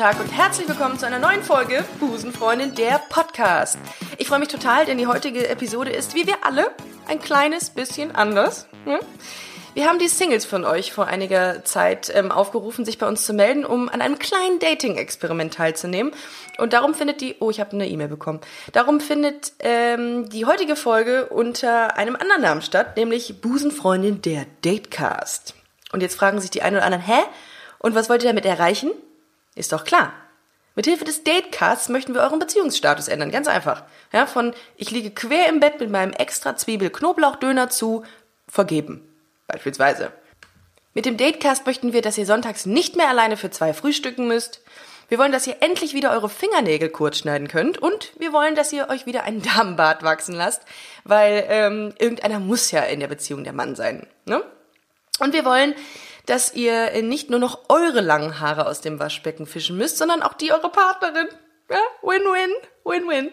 Tag und herzlich willkommen zu einer neuen Folge Busenfreundin, der Podcast. Ich freue mich total, denn die heutige Episode ist, wie wir alle, ein kleines bisschen anders. Ne? Wir haben die Singles von euch vor einiger Zeit ähm, aufgerufen, sich bei uns zu melden, um an einem kleinen Dating-Experiment teilzunehmen. Und darum findet die, oh, ich habe eine E-Mail bekommen. Darum findet ähm, die heutige Folge unter einem anderen Namen statt, nämlich Busenfreundin der Datecast. Und jetzt fragen sich die einen oder anderen, hä? Und was wollt ihr damit erreichen? Ist doch klar. Mithilfe des Datecasts möchten wir euren Beziehungsstatus ändern. Ganz einfach. Ja, von ich liege quer im Bett mit meinem extra Zwiebel-Knoblauch-Döner zu vergeben. Beispielsweise. Mit dem Datecast möchten wir, dass ihr sonntags nicht mehr alleine für zwei frühstücken müsst. Wir wollen, dass ihr endlich wieder eure Fingernägel kurz schneiden könnt. Und wir wollen, dass ihr euch wieder einen Damenbart wachsen lasst. Weil ähm, irgendeiner muss ja in der Beziehung der Mann sein. Ne? Und wir wollen, dass ihr nicht nur noch eure langen Haare aus dem Waschbecken fischen müsst, sondern auch die eurer Partnerin. Ja, Win-win, Win-win.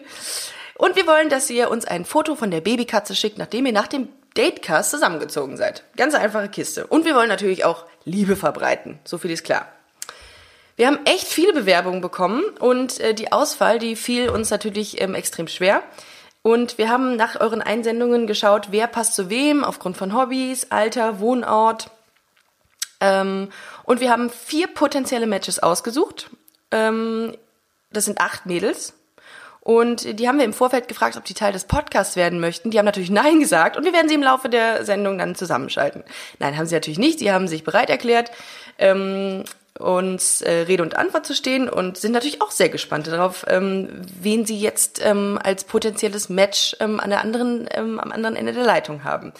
Und wir wollen, dass ihr uns ein Foto von der Babykatze schickt, nachdem ihr nach dem Datecast zusammengezogen seid. Ganz einfache Kiste. Und wir wollen natürlich auch Liebe verbreiten. So viel ist klar. Wir haben echt viele Bewerbungen bekommen und äh, die Auswahl, die fiel uns natürlich ähm, extrem schwer. Und wir haben nach euren Einsendungen geschaut, wer passt zu wem, aufgrund von Hobbys, Alter, Wohnort. Ähm, und wir haben vier potenzielle Matches ausgesucht. Ähm, das sind acht Mädels. Und die haben wir im Vorfeld gefragt, ob die Teil des Podcasts werden möchten. Die haben natürlich Nein gesagt und wir werden sie im Laufe der Sendung dann zusammenschalten. Nein, haben sie natürlich nicht. Sie haben sich bereit erklärt, ähm, uns äh, Rede und Antwort zu stehen und sind natürlich auch sehr gespannt darauf, ähm, wen sie jetzt ähm, als potenzielles Match ähm, an der anderen, ähm, am anderen Ende der Leitung haben.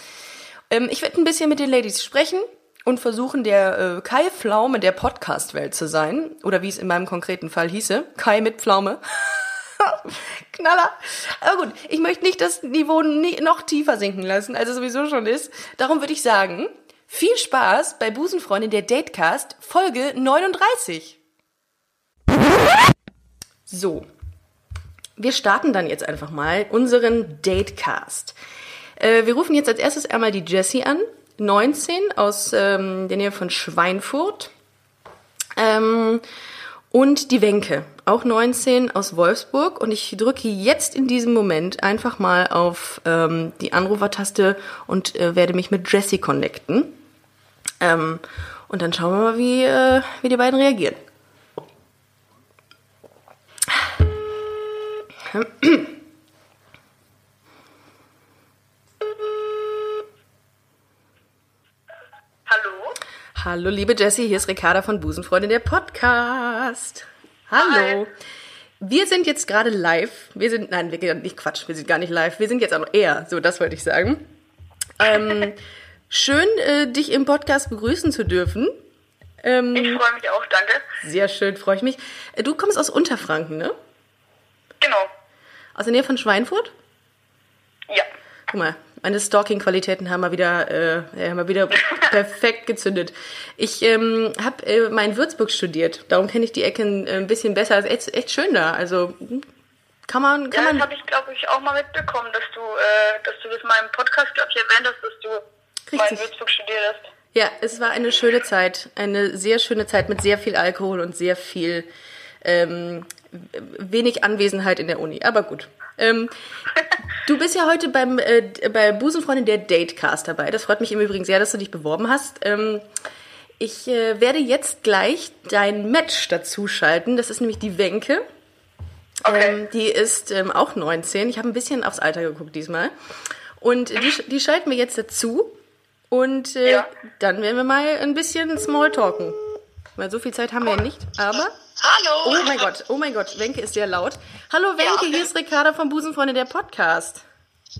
Ähm, ich werde ein bisschen mit den Ladies sprechen und versuchen, der äh, Kai Pflaume der Podcast-Welt zu sein. Oder wie es in meinem konkreten Fall hieße, Kai mit Pflaume. Knaller. Aber gut, ich möchte nicht das Niveau nie, noch tiefer sinken lassen, als es sowieso schon ist. Darum würde ich sagen, viel Spaß bei Busenfreundin der Datecast, Folge 39. So. Wir starten dann jetzt einfach mal unseren Datecast. Äh, wir rufen jetzt als erstes einmal die Jessie an, 19, aus ähm, der Nähe von Schweinfurt. Ähm, und die Wenke, auch 19 aus Wolfsburg. Und ich drücke jetzt in diesem Moment einfach mal auf ähm, die Anrufertaste und äh, werde mich mit Jessie connecten. Ähm, und dann schauen wir mal, wie, äh, wie die beiden reagieren. Hallo? Liebe Jessie, hier ist Ricarda von Busenfreundin, der Podcast. Hallo. Hi. Wir sind jetzt gerade live. Wir sind, nein, wir nicht Quatsch, wir sind gar nicht live. Wir sind jetzt auch eher, so das wollte ich sagen. Ähm, schön, äh, dich im Podcast begrüßen zu dürfen. Ähm, Ich freue mich auch, danke. sehr schön, freue ich mich. Äh, Du kommst aus Unterfranken, ne? Genau. Aus der Nähe von Schweinfurt? Ja. Guck mal, meine Stalking-Qualitäten haben wir wieder, äh, haben wir wieder perfekt gezündet. Ich ähm, habe äh, mal in Würzburg studiert, darum kenne ich die Ecken äh, ein bisschen besser. Ist echt, echt schön da. Also hm, kann man, kann Ja, das habe ich, glaube ich, auch mal mitbekommen, dass du, äh, dass du das mal im Podcast, glaube ich, erwähnt hast, dass du mal in Richtig. Würzburg studiert hast. Ja, es war eine schöne Zeit, eine sehr schöne Zeit mit sehr viel Alkohol und sehr viel ähm, wenig Anwesenheit in der Uni. Aber gut. Ähm, du bist ja heute beim äh, bei Busenfreundin der Datecast dabei. Das freut mich im Übrigen sehr, dass du dich beworben hast. Ähm, ich äh, werde jetzt gleich dein Match dazu schalten. Das ist nämlich die Wenke. Okay. Ähm, die ist ähm, auch 19. Ich habe ein bisschen aufs Alter geguckt diesmal. Und die, die schalten wir jetzt dazu. Und äh, Ja. dann werden wir mal ein bisschen Smalltalken. Weil so viel Zeit haben wir ja nicht. Aber. Hallo! Oh mein Gott, oh mein Gott, Wenke ist sehr laut. Hallo Wenke, Ja. hier ist Ricarda vom Busenfreunde der Podcast.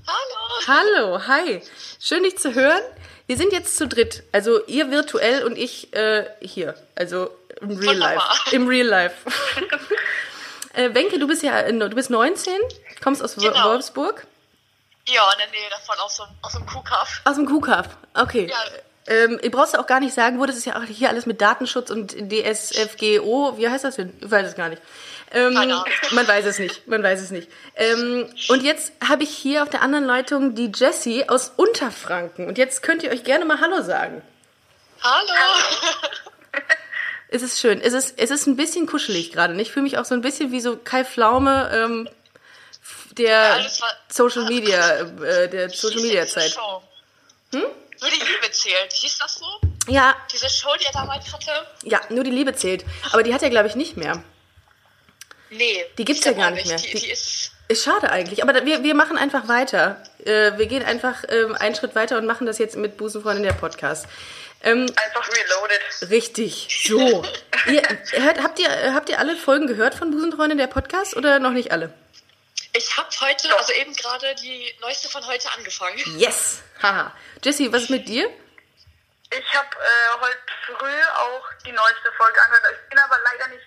Hallo! Hallo, hi. Schön dich zu hören. Wir sind jetzt zu dritt. Also ihr virtuell und ich äh, hier. Also im Real Wunderbar. Life. Im Real Life. äh, Wenke, du bist ja äh, du bist 19, kommst aus Genau. Wolfsburg. Ja. Ja, in der Nähe davon, aus so, aus einem Kuhkaff. Aus dem Kuhkaff. Okay. Ja. Ähm, ihr brauchst auch gar nicht sagen, wo das ist ja auch hier alles mit Datenschutz und DSFGO. Wie heißt das denn? Ich weiß es gar nicht. Ähm, man weiß es nicht. Man weiß es nicht. Ähm, und jetzt habe ich hier auf der anderen Leitung die Jessie aus Unterfranken. Und jetzt könnt ihr euch gerne mal Hallo sagen. Hallo. Es ist schön. Es ist, es ist ein bisschen kuschelig gerade. und Ich fühle mich auch so ein bisschen wie so Kai Pflaume ähm, der alles war- Social Media, äh, der Social Media Zeit. Hm? Nur die Liebe zählt. Hieß das so? Ja, Diese Show, die er damals hatte? ja, nur die Liebe zählt. Aber die hat er, glaube ich, nicht mehr. Nee. Die gibt's ja gar nicht mehr. Die, Die- die ist. Ist schade eigentlich, aber da- wir, wir machen einfach weiter. Äh, wir gehen einfach ähm, einen Schritt weiter und machen das jetzt mit Busenfreundin der Podcast. Ähm, Einfach reloaded. richtig, so. ihr, hört, habt, ihr, habt ihr alle Folgen gehört von Busenfreundin der Podcast oder noch nicht alle? Ich habe heute, also eben gerade die neueste von heute angefangen. Yes! Haha. Jessie, was ist mit dir? Ich habe äh, heute früh auch die neueste Folge angehört. Ich bin aber leider nicht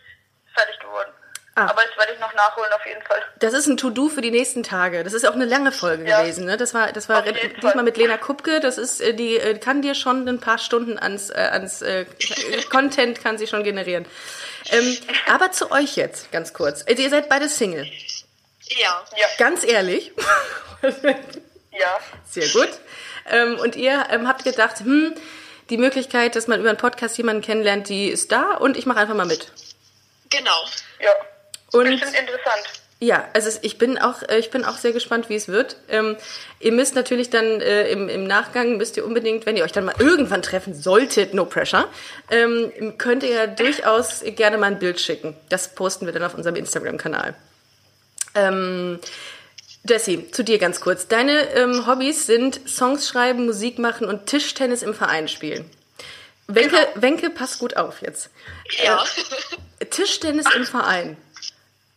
fertig geworden. Ah. Aber das werde ich noch nachholen auf jeden Fall. Das ist ein To-Do für die nächsten Tage. Das ist auch eine lange Folge Ja. gewesen. Ne? Das war, das war diesmal Fall. mit Lena Kupke. Das ist, äh, die äh, kann dir schon ein paar Stunden ans, äh, ans äh, Content kann sie schon generieren. Ähm, aber zu euch jetzt, ganz kurz. Also ihr seid beide Single. Ja. Ja, Ganz ehrlich. ja. Sehr gut. Ähm, und ihr ähm, habt gedacht, hm, die Möglichkeit, dass man über einen Podcast jemanden kennenlernt, die ist da und ich mache einfach mal mit. Genau. Ja. Und Bestimmt interessant. Ja, also ich bin auch, äh, ich bin auch sehr gespannt, wie es wird. Ähm, ihr müsst natürlich dann äh, im, im Nachgang müsst ihr unbedingt, wenn ihr euch dann mal irgendwann treffen solltet, no pressure, ähm, könnt ihr ja durchaus gerne mal ein Bild schicken. Das posten wir dann auf unserem Instagram-Kanal. Ähm, Jessie, zu dir ganz kurz. Deine ähm, Hobbys sind Songs schreiben, Musik machen und Tischtennis im Verein spielen. Wenke, Genau. Wenke, pass gut auf jetzt. Ja. Tischtennis im Verein.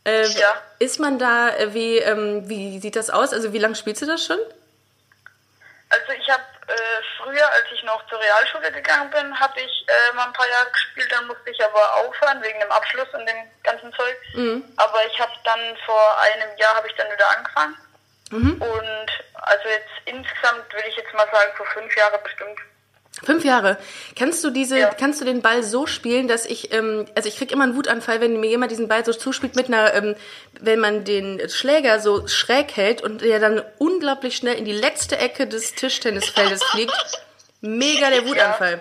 Äh, Ja. Ist man da, äh, wie, ähm, wie sieht das aus? Also wie lange spielst du das schon? Also ich habe äh, früher, als ich noch zur Realschule gegangen bin, habe ich äh, mal ein paar Jahre gespielt, dann musste ich aber aufhören wegen dem Abschluss und dem ganzen Zeug. Aber ich habe dann vor einem Jahr habe ich dann wieder angefangen. Und also jetzt insgesamt würde ich jetzt mal sagen, vor fünf Jahre bestimmt. Fünf Jahre. Kannst du diese, Ja. kannst du den Ball so spielen, dass ich, ähm, also ich krieg immer einen Wutanfall, wenn mir jemand diesen Ball so zuspielt mit einer, ähm, wenn man den Schläger so schräg hält und der dann unglaublich schnell in die letzte Ecke des Tischtennisfeldes fliegt. Mega der Wutanfall.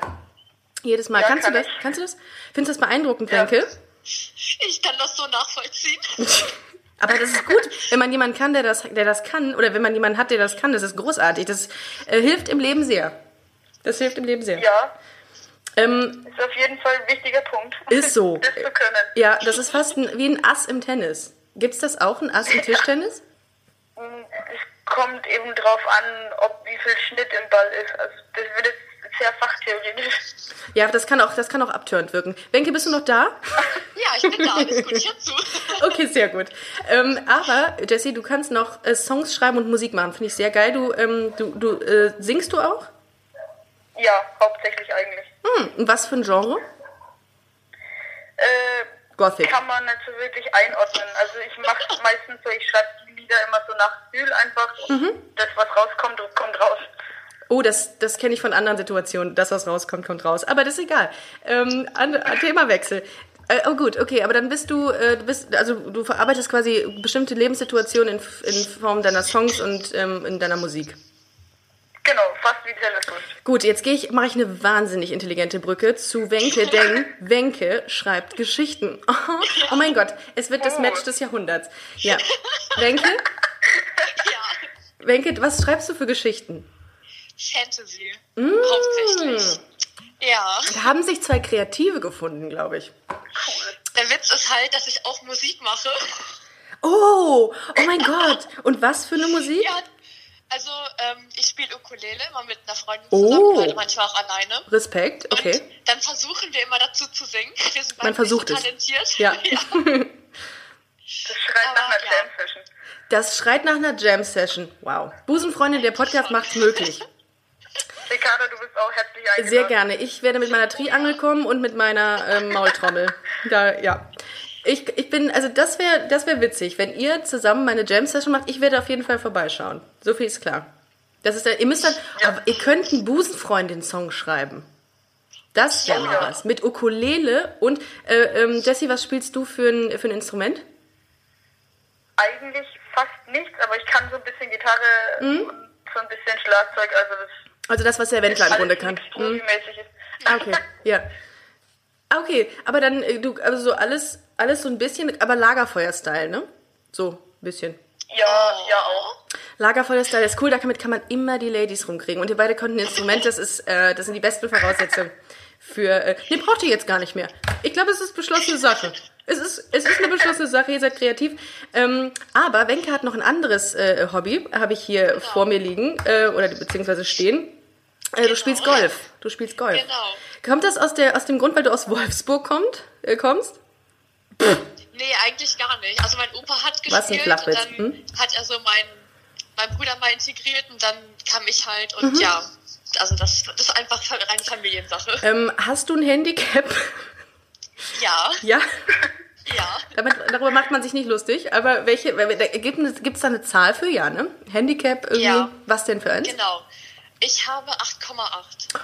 Jedes Mal. Ja, kannst kann du das? ich. Kannst du das? Findest du das beeindruckend, Ja. Wenke? Ich kann das so nachvollziehen. Aber das ist gut, wenn man jemanden kann, der das, der das kann, oder wenn man jemanden hat, der das kann, das ist großartig. Das äh, hilft im Leben sehr. Das hilft im Leben sehr. Ja, Ähm, ist auf jeden Fall ein wichtiger Punkt. Ist so. das zu können. ja, das ist fast ein, wie ein Ass im Tennis. Gibt's das auch, ein Ass im Tischtennis? Es kommt eben drauf an, ob wie viel Schnitt im Ball ist. Also das wird jetzt sehr fachtheoretisch. Ja, das kann auch, das kann auch abtörend wirken. Wenke, bist du noch da? Ja, ich bin da. Alles gut. Ich hör zu. Okay, sehr gut. Ähm, aber, Jessie, du kannst noch äh, Songs schreiben und Musik machen. Finde ich sehr geil. Du, ähm, du, du äh, singst du auch? Ja, hauptsächlich eigentlich. Hm, und was für ein Genre? Äh, Gothic. kann man nicht so wirklich einordnen. Also ich mache meistens so, ich schreibe die Lieder immer so nach Gefühl einfach. Und Das, was rauskommt, kommt raus. Oh, das, das kenne ich von anderen Situationen. Das, was rauskommt, kommt raus. Aber das ist egal. Ähm, an, an Themawechsel. Äh, oh gut, okay, aber dann bist du, äh, du bist, also du verarbeitest quasi bestimmte Lebenssituationen in, in Form deiner Songs und ähm, in deiner Musik. Genau, fast wie Swift. Gut, jetzt gehe ich, mache ich eine wahnsinnig intelligente Brücke zu Wenke, denn Wenke schreibt Geschichten. Oh, mein Gott, es wird das Match des Jahrhunderts. Ja, Wenke, Ja. Wenke, was schreibst du für Geschichten? Fantasy. Mm. Hauptsächlich. Ja. Da haben sich zwei Kreative gefunden, glaube ich. Der Witz ist halt, dass ich auch Musik mache. Oh, oh mein Gott. Und was für eine Musik? Ja. Also, ähm, ich spiele Ukulele immer mit einer Freundin Oh. zusammen, oder manchmal auch alleine. Respekt, Und okay. dann versuchen wir immer dazu zu singen. Wir sind Man beide versucht so talentiert. Ja. Das schreit Aber, nach einer ja. Jam-Session. Das schreit nach einer Jam-Session. Wow. Busenfreundin, der Podcast macht's möglich. Ricardo, du bist auch herzlich eingeladen. Sehr gerne. Ich werde mit meiner Triangel kommen und mit meiner ähm, Maultrommel. Da, ja. Ich, ich bin, also das wäre das wär witzig, wenn ihr zusammen meine Jam-Session macht. Ich werde auf jeden Fall vorbeischauen. So viel ist klar. Das ist, ihr müsst dann, aber ihr könnt einen Busenfreundin-Song schreiben. Das wäre mal Ja. was. Mit Ukulele und, äh, ähm, Jessie, was spielst du für ein, für ein Instrument? Eigentlich fast nichts, aber ich kann so ein bisschen Gitarre Mhm. und so ein bisschen Schlagzeug, also das Also das, was der Wendler im Grunde kann. Hm? profimäßig ist. Ah, Okay, ja. Ah, Okay, aber dann, äh, du, also so alles, alles so ein bisschen, aber Lagerfeuer-Style, ne? So, ein bisschen. Ja, ja auch. Lagerfeuer-Style ist cool, damit kann man immer die Ladies rumkriegen. Und ihr beide konnten ein Instrument, das ist, äh, das sind die besten Voraussetzungen für, äh, nee, braucht ihr jetzt gar nicht mehr. Ich glaube, es ist beschlossene Sache. Es ist, es ist eine beschlossene Sache, ihr seid kreativ. Ähm, aber Wenke hat noch ein anderes äh, Hobby, habe ich hier vor mir liegen, äh, oder beziehungsweise stehen. Äh, Du spielst Golf. Du spielst Golf. Genau. Kommt das aus, der, aus dem Grund, weil du aus Wolfsburg kommt, äh, kommst? Nee, eigentlich gar nicht. Also mein Opa hat gespielt und dann hm? hat er so meinen mein Bruder mal integriert und dann kam ich halt Mhm. und ja, also das, das ist einfach reine Familiensache. Ähm, hast du ein Handicap? Ja, ja. ja. Damit, darüber macht man sich nicht lustig, aber welche, gibt es da eine Zahl für? Ja, ne? Handicap irgendwie? Ja. Was denn für eins? Genau. Ich habe 8,8.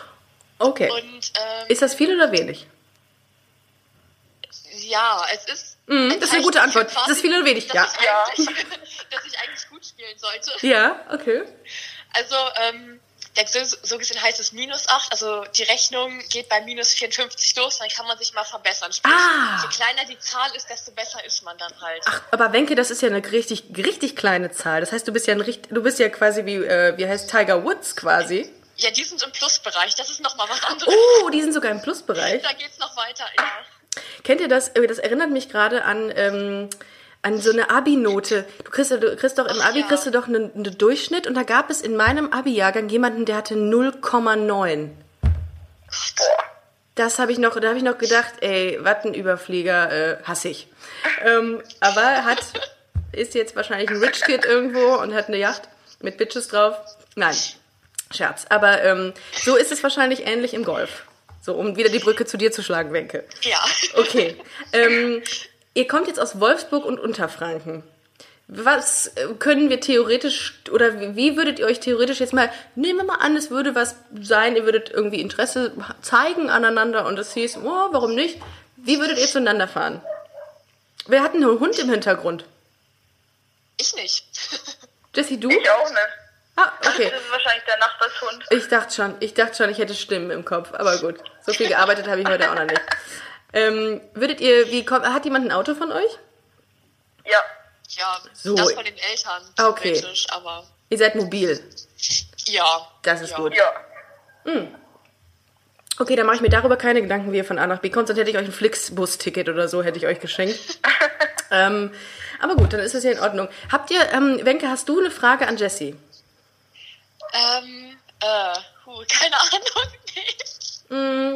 Okay. Und ähm, Ist das viel oder wenig? Ja, es ist. Ein das ist eine gute Antwort. quasi, Ist das viel oder wenig? Dass, Ja. ich Ja. eigentlich, dass ich eigentlich gut spielen sollte. Ja, okay. Also, ähm, der, so, so gesehen heißt es minus 8, also die Rechnung geht bei minus 54 los, dann kann man sich mal verbessern. Sprich, Ah. je kleiner die Zahl ist, desto besser ist man dann halt. Ach, aber Wenke, das ist ja eine richtig, richtig kleine Zahl. Das heißt, du bist ja ein richtig, du bist ja quasi wie, äh, wie heißt Tiger Woods quasi. Ja, die sind im Plusbereich, das ist nochmal was anderes. Oh, die sind sogar im Plusbereich. Da geht's noch weiter, ja. Kennt ihr das? Äh, Das erinnert mich gerade an, ähm, an so eine Abi-Note. Du kriegst, du kriegst doch im Abi ja. kriegst du doch einen, einen Durchschnitt und da gab es in meinem Abi-Jahrgang jemanden, der hatte 0,9. Boah. Das habe ich noch, da habe ich noch gedacht, ey, was ein Überflieger, äh, hasse ich. Ähm, aber hat, ist jetzt wahrscheinlich ein Rich Kid irgendwo und hat eine Yacht mit Bitches drauf. Nein, Scherz. Aber ähm, so ist es wahrscheinlich ähnlich im Golf. So, um wieder die Brücke zu dir zu schlagen, Wenke. Ja. Okay. ähm, ihr kommt jetzt aus Wolfsburg und Unterfranken. Was äh, können wir theoretisch oder wie- würdet ihr euch theoretisch jetzt mal, nehmen wir mal an, es würde was sein, ihr würdet irgendwie Interesse zeigen aneinander und es hieß, oh, warum nicht? Wie würdet ihr zueinander fahren? Wer hat einen Hund im Hintergrund? Ich nicht. Jesse, du? Ich auch nicht. Ah, okay. Das ist wahrscheinlich der Nachbarshund. Ich dachte schon, ich dachte schon, ich hätte Stimmen im Kopf, aber gut. So viel gearbeitet habe ich heute auch noch nicht. Ähm, würdet ihr, wie kommt, hat jemand ein Auto von euch? Ja. Ja, So. das von den Eltern, Okay. theoretisch, aber Ihr seid mobil. ja. Das ist ja. gut. Ja. Okay, dann mache ich mir darüber keine Gedanken, wie ihr von A nach B kommt, sonst hätte ich euch ein Flixbus-Ticket oder so, hätte ich euch geschenkt. ähm, aber gut, dann ist es ja in Ordnung. Habt ihr, ähm, Wenke, hast du eine Frage an Jessie? Ähm, äh, huh, keine Ahnung. Nee.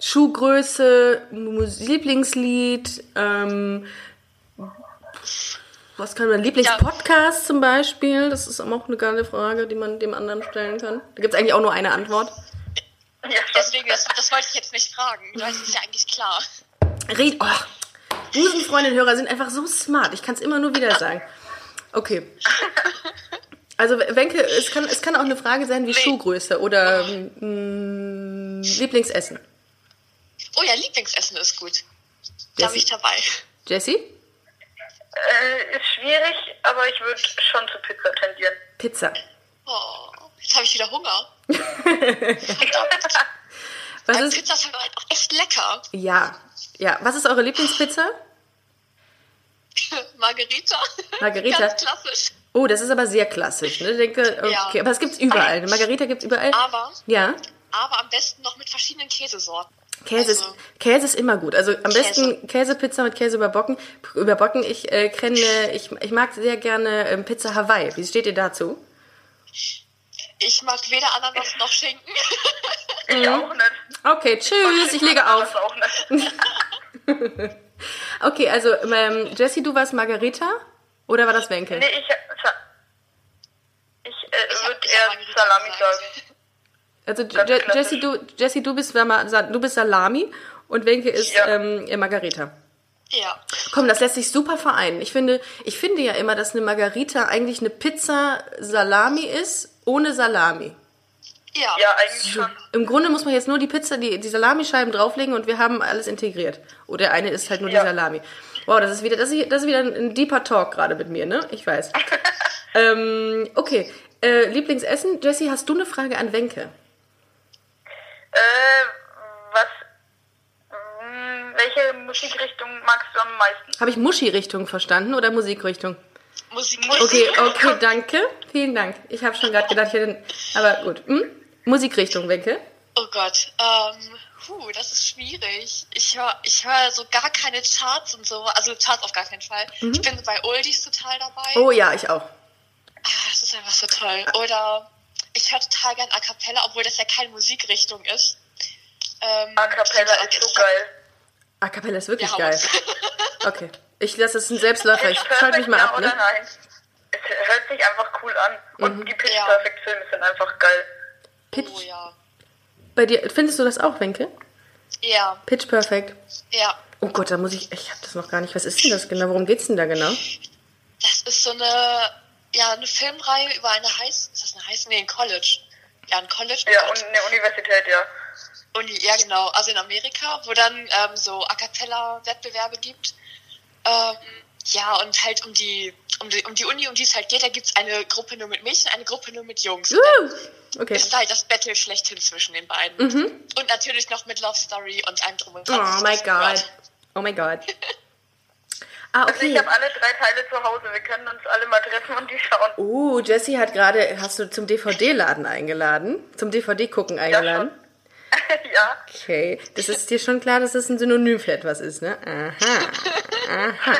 Schuhgröße, Lieblingslied, ähm, was kann man, Lieblingspodcast zum Beispiel? Das ist auch eine geile Frage, die man dem anderen stellen kann. Da gibt es eigentlich auch nur eine Antwort. Ja. Deswegen, das, das wollte ich jetzt nicht fragen. Das ist ja eigentlich klar. Red, oh, Busenfreundin-Hörer sind einfach so smart. Ich kann es immer nur wieder sagen. Okay. Also Wenke, es kann, es kann auch eine Frage sein wie Nee. Schuhgröße oder mm, Lieblingsessen. Oh ja, Lieblingsessen ist gut. Da bin ich dabei. Jessie? Äh, ist schwierig, aber ich würde schon zu Pizza tendieren. Pizza. Oh, jetzt habe ich wieder Hunger. Was Weil ist, Pizza ist halt auch echt lecker. ja, ja. Was ist eure Lieblingspizza? Margarita. Margarita. Ganz klassisch. Oh, das ist aber sehr klassisch. Ne? Ich denke, okay, Ja. aber es gibt's überall. Eine Margarita gibt's überall. Aber, Ja. aber am besten noch mit verschiedenen Käsesorten. Käse, ist, Also- Käse ist immer gut. Also am Käse. besten Käsepizza mit Käse überbacken. überbacken. Ich äh, kenne, ich, ich mag sehr gerne ähm, Pizza Hawaii. Wie steht ihr dazu? Ich mag weder Ananas noch Schinken. Ich auch nicht. Okay, tschüss, ich lege auf. Okay, also ähm, Jessie, du warst Margarita oder war das Wenkel? Nee, ich, ich, äh, Ich würde eher Salami sagen. Also Ganz Je klassisch. Jessie, du, Jessie, du bist du bist Salami und Wenke ist Ja. ähm, Margarita. Ja. Komm, das lässt sich super vereinen. Ich finde, ich finde ja immer, dass eine Margarita eigentlich eine Pizza Salami ist, ohne Salami. Ja. Ja, eigentlich schon. Im Grunde muss man jetzt nur die Pizza, die, die Salamischeiben drauflegen und wir haben alles integriert. Oder eine ist halt nur Ja. die Salami. Wow, das ist wieder, das ist, das ist wieder ein deeper Talk gerade mit mir, ne? Ich weiß. ähm, okay. Äh, Lieblingsessen. Jessie, hast du eine Frage an Wenke? Äh, was, mh, welche Musikrichtung magst du am meisten? Habe ich Muschi-Richtung verstanden oder Musikrichtung? Musik. Okay, okay, danke. Vielen Dank. Ich habe schon gerade gedacht, ich hätte. Aber gut. Hm? Musikrichtung, Wenke. Oh Gott. Ähm, puh, das ist schwierig. Ich höre ich hör so gar keine Charts und so. Also Charts auf gar keinen Fall. Ich bin bei Oldies total dabei. Oh ja, ich auch. Ah, das ist einfach so toll. Oder ich höre total gern A Cappella, obwohl das ja keine Musikrichtung ist. Ähm, A Cappella ist so geil. A Cappella ist wirklich Ja, geil. Okay. Ich lasse es ein Selbstläufer. Ich schalte mich mal ja ab, oder ne? nein? Es hört sich einfach cool an. Und die Pitch. Perfect Filme sind einfach geil. Pitch. Oh ja. Bei dir, findest du das auch, Wenke? Ja, Pitch Perfect. ja. Oh Gott, da muss ich. Ich habe das noch gar nicht. Was ist denn das genau? Worum geht's denn da genau? Das ist so eine, ja, eine Filmreihe über eine High, ist das eine High, nee, ein College. Ja, ein College. Ja, und eine Universität, ja. Uni, ja genau, also in Amerika, wo dann ähm, so A cappella Wettbewerbe gibt. Ähm, ja, und halt um die, um die, um die Uni, um die es halt geht, da gibt's eine Gruppe nur mit Mädchen, eine Gruppe nur mit Jungs. Uh, okay. ist da halt das Battle schlechthin zwischen den beiden. Und natürlich noch mit Love Story und einem drum und dran. Oh my God. Oh my God. Ah, Also ich okay. habe alle drei Teile zu Hause. Wir können uns alle mal treffen und die schauen. Oh, Jessie hat gerade, hast du zum DVD-Laden eingeladen? Zum DVD-Gucken eingeladen? ja. Okay, das ist dir schon klar, dass das ein Synonym für etwas ist, ne? Aha, aha.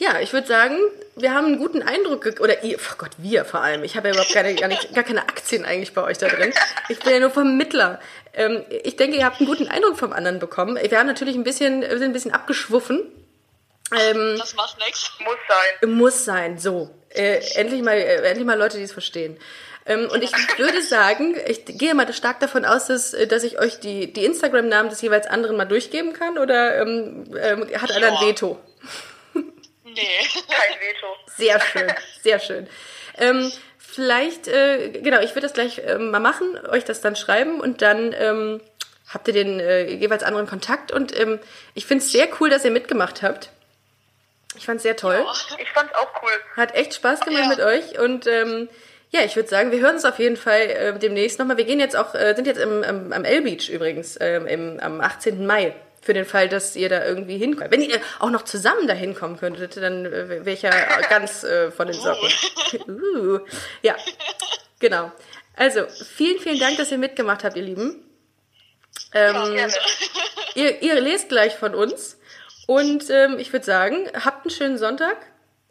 Ja, ich würde sagen, wir haben einen guten Eindruck, oder ihr, oh Gott, wir vor allem. Ich habe ja überhaupt keine, gar, nicht, gar keine Aktien eigentlich bei euch da drin. Ich bin ja nur Vermittler. Ähm, ich denke, ihr habt einen guten Eindruck vom anderen bekommen. Wir haben natürlich ein bisschen, wir sind ein bisschen abgeschwuffen. Ähm, Das macht nichts. Muss sein. muss sein, so. Äh, endlich, mal, äh, endlich mal Leute, die es verstehen. Ähm, und ich würde sagen, ich gehe mal stark davon aus, dass, äh, dass ich euch die, die Instagram-Namen des jeweils anderen mal durchgeben kann oder ähm, ähm, hat einer ein. Veto? Nee. Kein Veto. Sehr schön, sehr schön. Ähm, vielleicht, äh, genau, ich würde das gleich ähm, mal machen, euch das dann schreiben und dann ähm, habt ihr den äh, jeweils anderen Kontakt und ähm, ich finde es sehr cool, dass ihr mitgemacht habt. Ich fand es sehr toll. Ich fand's auch cool. Hat echt Spaß gemacht Ja. mit euch und ähm, ja, ich würde sagen, wir hören uns auf jeden Fall äh, demnächst nochmal. Wir gehen jetzt auch, äh, sind jetzt im, am, am L-Beach übrigens, ähm, im, am 18. Mai. Für den Fall, dass ihr da irgendwie hinkommt. Wenn ihr auch noch zusammen da hinkommen könntet, dann äh, wäre ich ja ganz äh, von den Socken. uh, ja, genau. Also, vielen, vielen Dank, dass ihr mitgemacht habt, ihr Lieben. Ähm, Gerne. ihr, ihr lest gleich von uns. Und ähm, ich würde sagen, habt einen schönen Sonntag.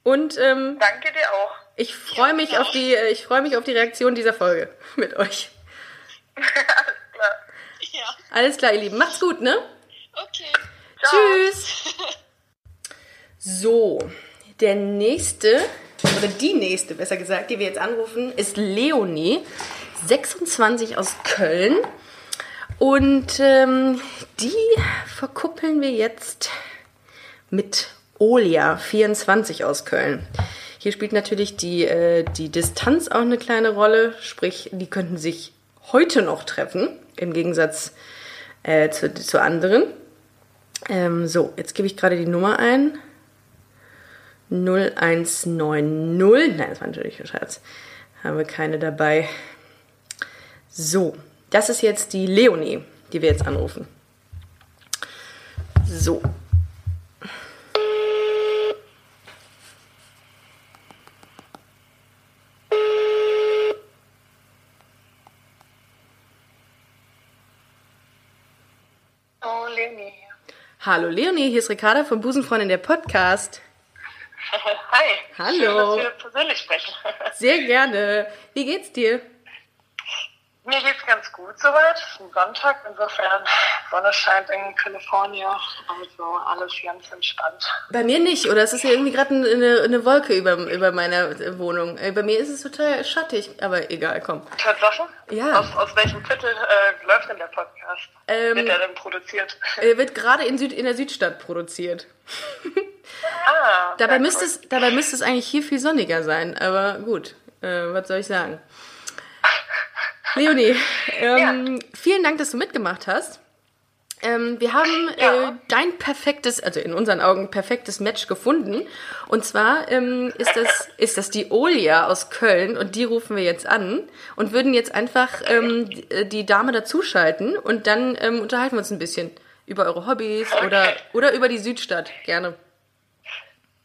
Und ähm, Danke dir auch. ich freue mich genau. auf die, äh, ich freue mich auf die Reaktion dieser Folge mit euch. Alles klar. Ja. Alles klar, ihr Lieben. Macht's gut, ne? Okay. Tschüss. So, der nächste, oder die nächste, besser gesagt, die wir jetzt anrufen, ist Leonie, 26 aus Köln. Und ähm, die verkuppeln wir jetzt mit Olia, 24 aus Köln. Hier spielt natürlich die, äh, die Distanz auch eine kleine Rolle, sprich, die könnten sich heute noch treffen, im Gegensatz äh, zu, zu anderen. Ähm, so, jetzt gebe ich gerade die Nummer ein. 0190. Nein, das war natürlich ein Scherz. Haben wir keine dabei. So, das ist jetzt die Leonie, die wir jetzt anrufen. So. Oh, Leni. Hallo Leonie, hier ist Ricarda vom Busenfreundin der Podcast. Hi. Hallo. Schön, dass wir persönlich sprechen. Sehr gerne. Wie geht's dir? Mir geht's ganz gut soweit. Es ist ein Sonntag, insofern Sonne scheint in Kalifornien, also alles ganz entspannt. Bei mir nicht, oder es ist ja irgendwie gerade eine, eine Wolke über, über meiner Wohnung. Äh, Bei mir ist es total schattig, aber egal, komm. Tatsache? Ja. Aus, aus welchem Viertel äh, läuft denn der Podcast? Ähm, Wird der denn produziert? Er wird gerade in, Süd, in der Südstadt produziert. ah, Dabei müsste, cool. es, dabei müsste es eigentlich hier viel sonniger sein, aber gut, äh, was soll ich sagen? Leonie, ähm, vielen Dank, dass du mitgemacht hast. Ähm, wir haben äh, Ja. dein perfektes, also in unseren Augen perfektes Match gefunden. Und zwar ähm, ist, das, ist das die Olia aus Köln und die rufen wir jetzt an und würden jetzt einfach ähm, die, äh, Dame dazuschalten und dann ähm, unterhalten wir uns ein bisschen über eure Hobbys oder, Okay. oder über die Südstadt. Gerne.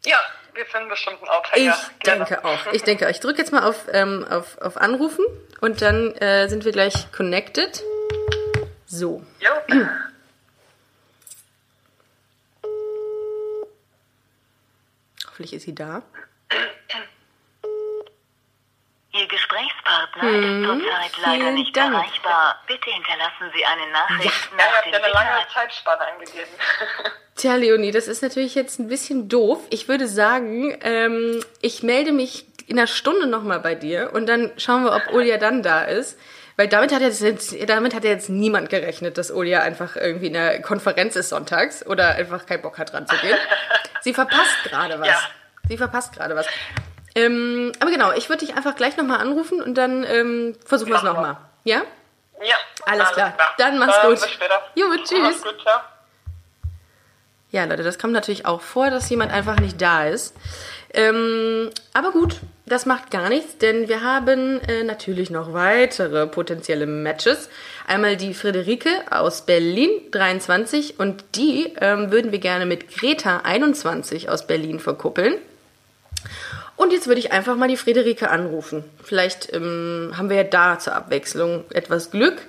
Ja, wir finden bestimmt einen Ich Aufhänger. Gerne. denke auch. Ich denke auch. Ich drücke jetzt mal auf, ähm, auf, auf Anrufen und dann äh, sind wir gleich connected. So. Jo. Hoffentlich ist sie da. Ihr Gesprächspartner ist zurzeit leider Hm, vielen nicht Dank. erreichbar. Bitte hinterlassen Sie eine Nachricht Ja, nach habt dem ja eine lange. Zeitspanne angegeben. Tja, Leonie, das ist natürlich jetzt ein bisschen doof. Ich würde sagen, ähm, ich melde mich in einer Stunde nochmal bei dir und dann schauen wir, ob Olia dann da ist. Weil damit hat, jetzt, damit hat ja jetzt niemand gerechnet, dass Olia einfach irgendwie in einer Konferenz ist sonntags oder einfach keinen Bock hat dran zu gehen. Sie verpasst gerade was. Ja. Sie verpasst gerade was. Ähm, aber genau, ich würde dich einfach gleich nochmal anrufen und dann ähm, versuchen wir es nochmal. Ja? Ja, Alles klar. Dann mach's Dann gut. Bis später. Jo, tschüss. Mach's gut, ciao. Ja, Leute, das kommt natürlich auch vor, dass jemand einfach nicht da ist. Ähm, aber gut, das macht gar nichts, denn wir haben äh, natürlich noch weitere potenzielle Matches. Einmal die Friederike aus Berlin, 23, und die ähm, würden wir gerne mit Greta, 21, aus Berlin verkuppeln. Und jetzt würde ich einfach mal die Friederike anrufen. Vielleicht ähm, haben wir ja da zur Abwechslung etwas Glück.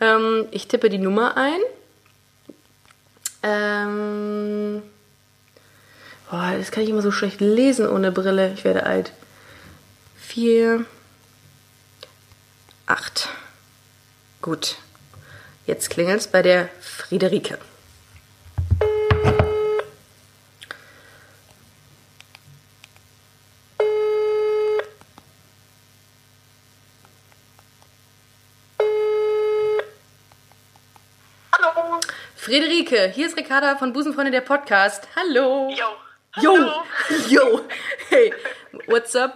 Ähm, ich tippe die Nummer ein. Ähm. Boah, das kann ich immer so schlecht lesen ohne Brille. Ich werde alt. Vier. Acht. Gut. Jetzt klingelt's bei der Friederike. Hallo. Friederike, hier ist Ricarda von Busenfreunde der Podcast. Hallo. Jo. Yo, Hallo. yo, hey, what's up?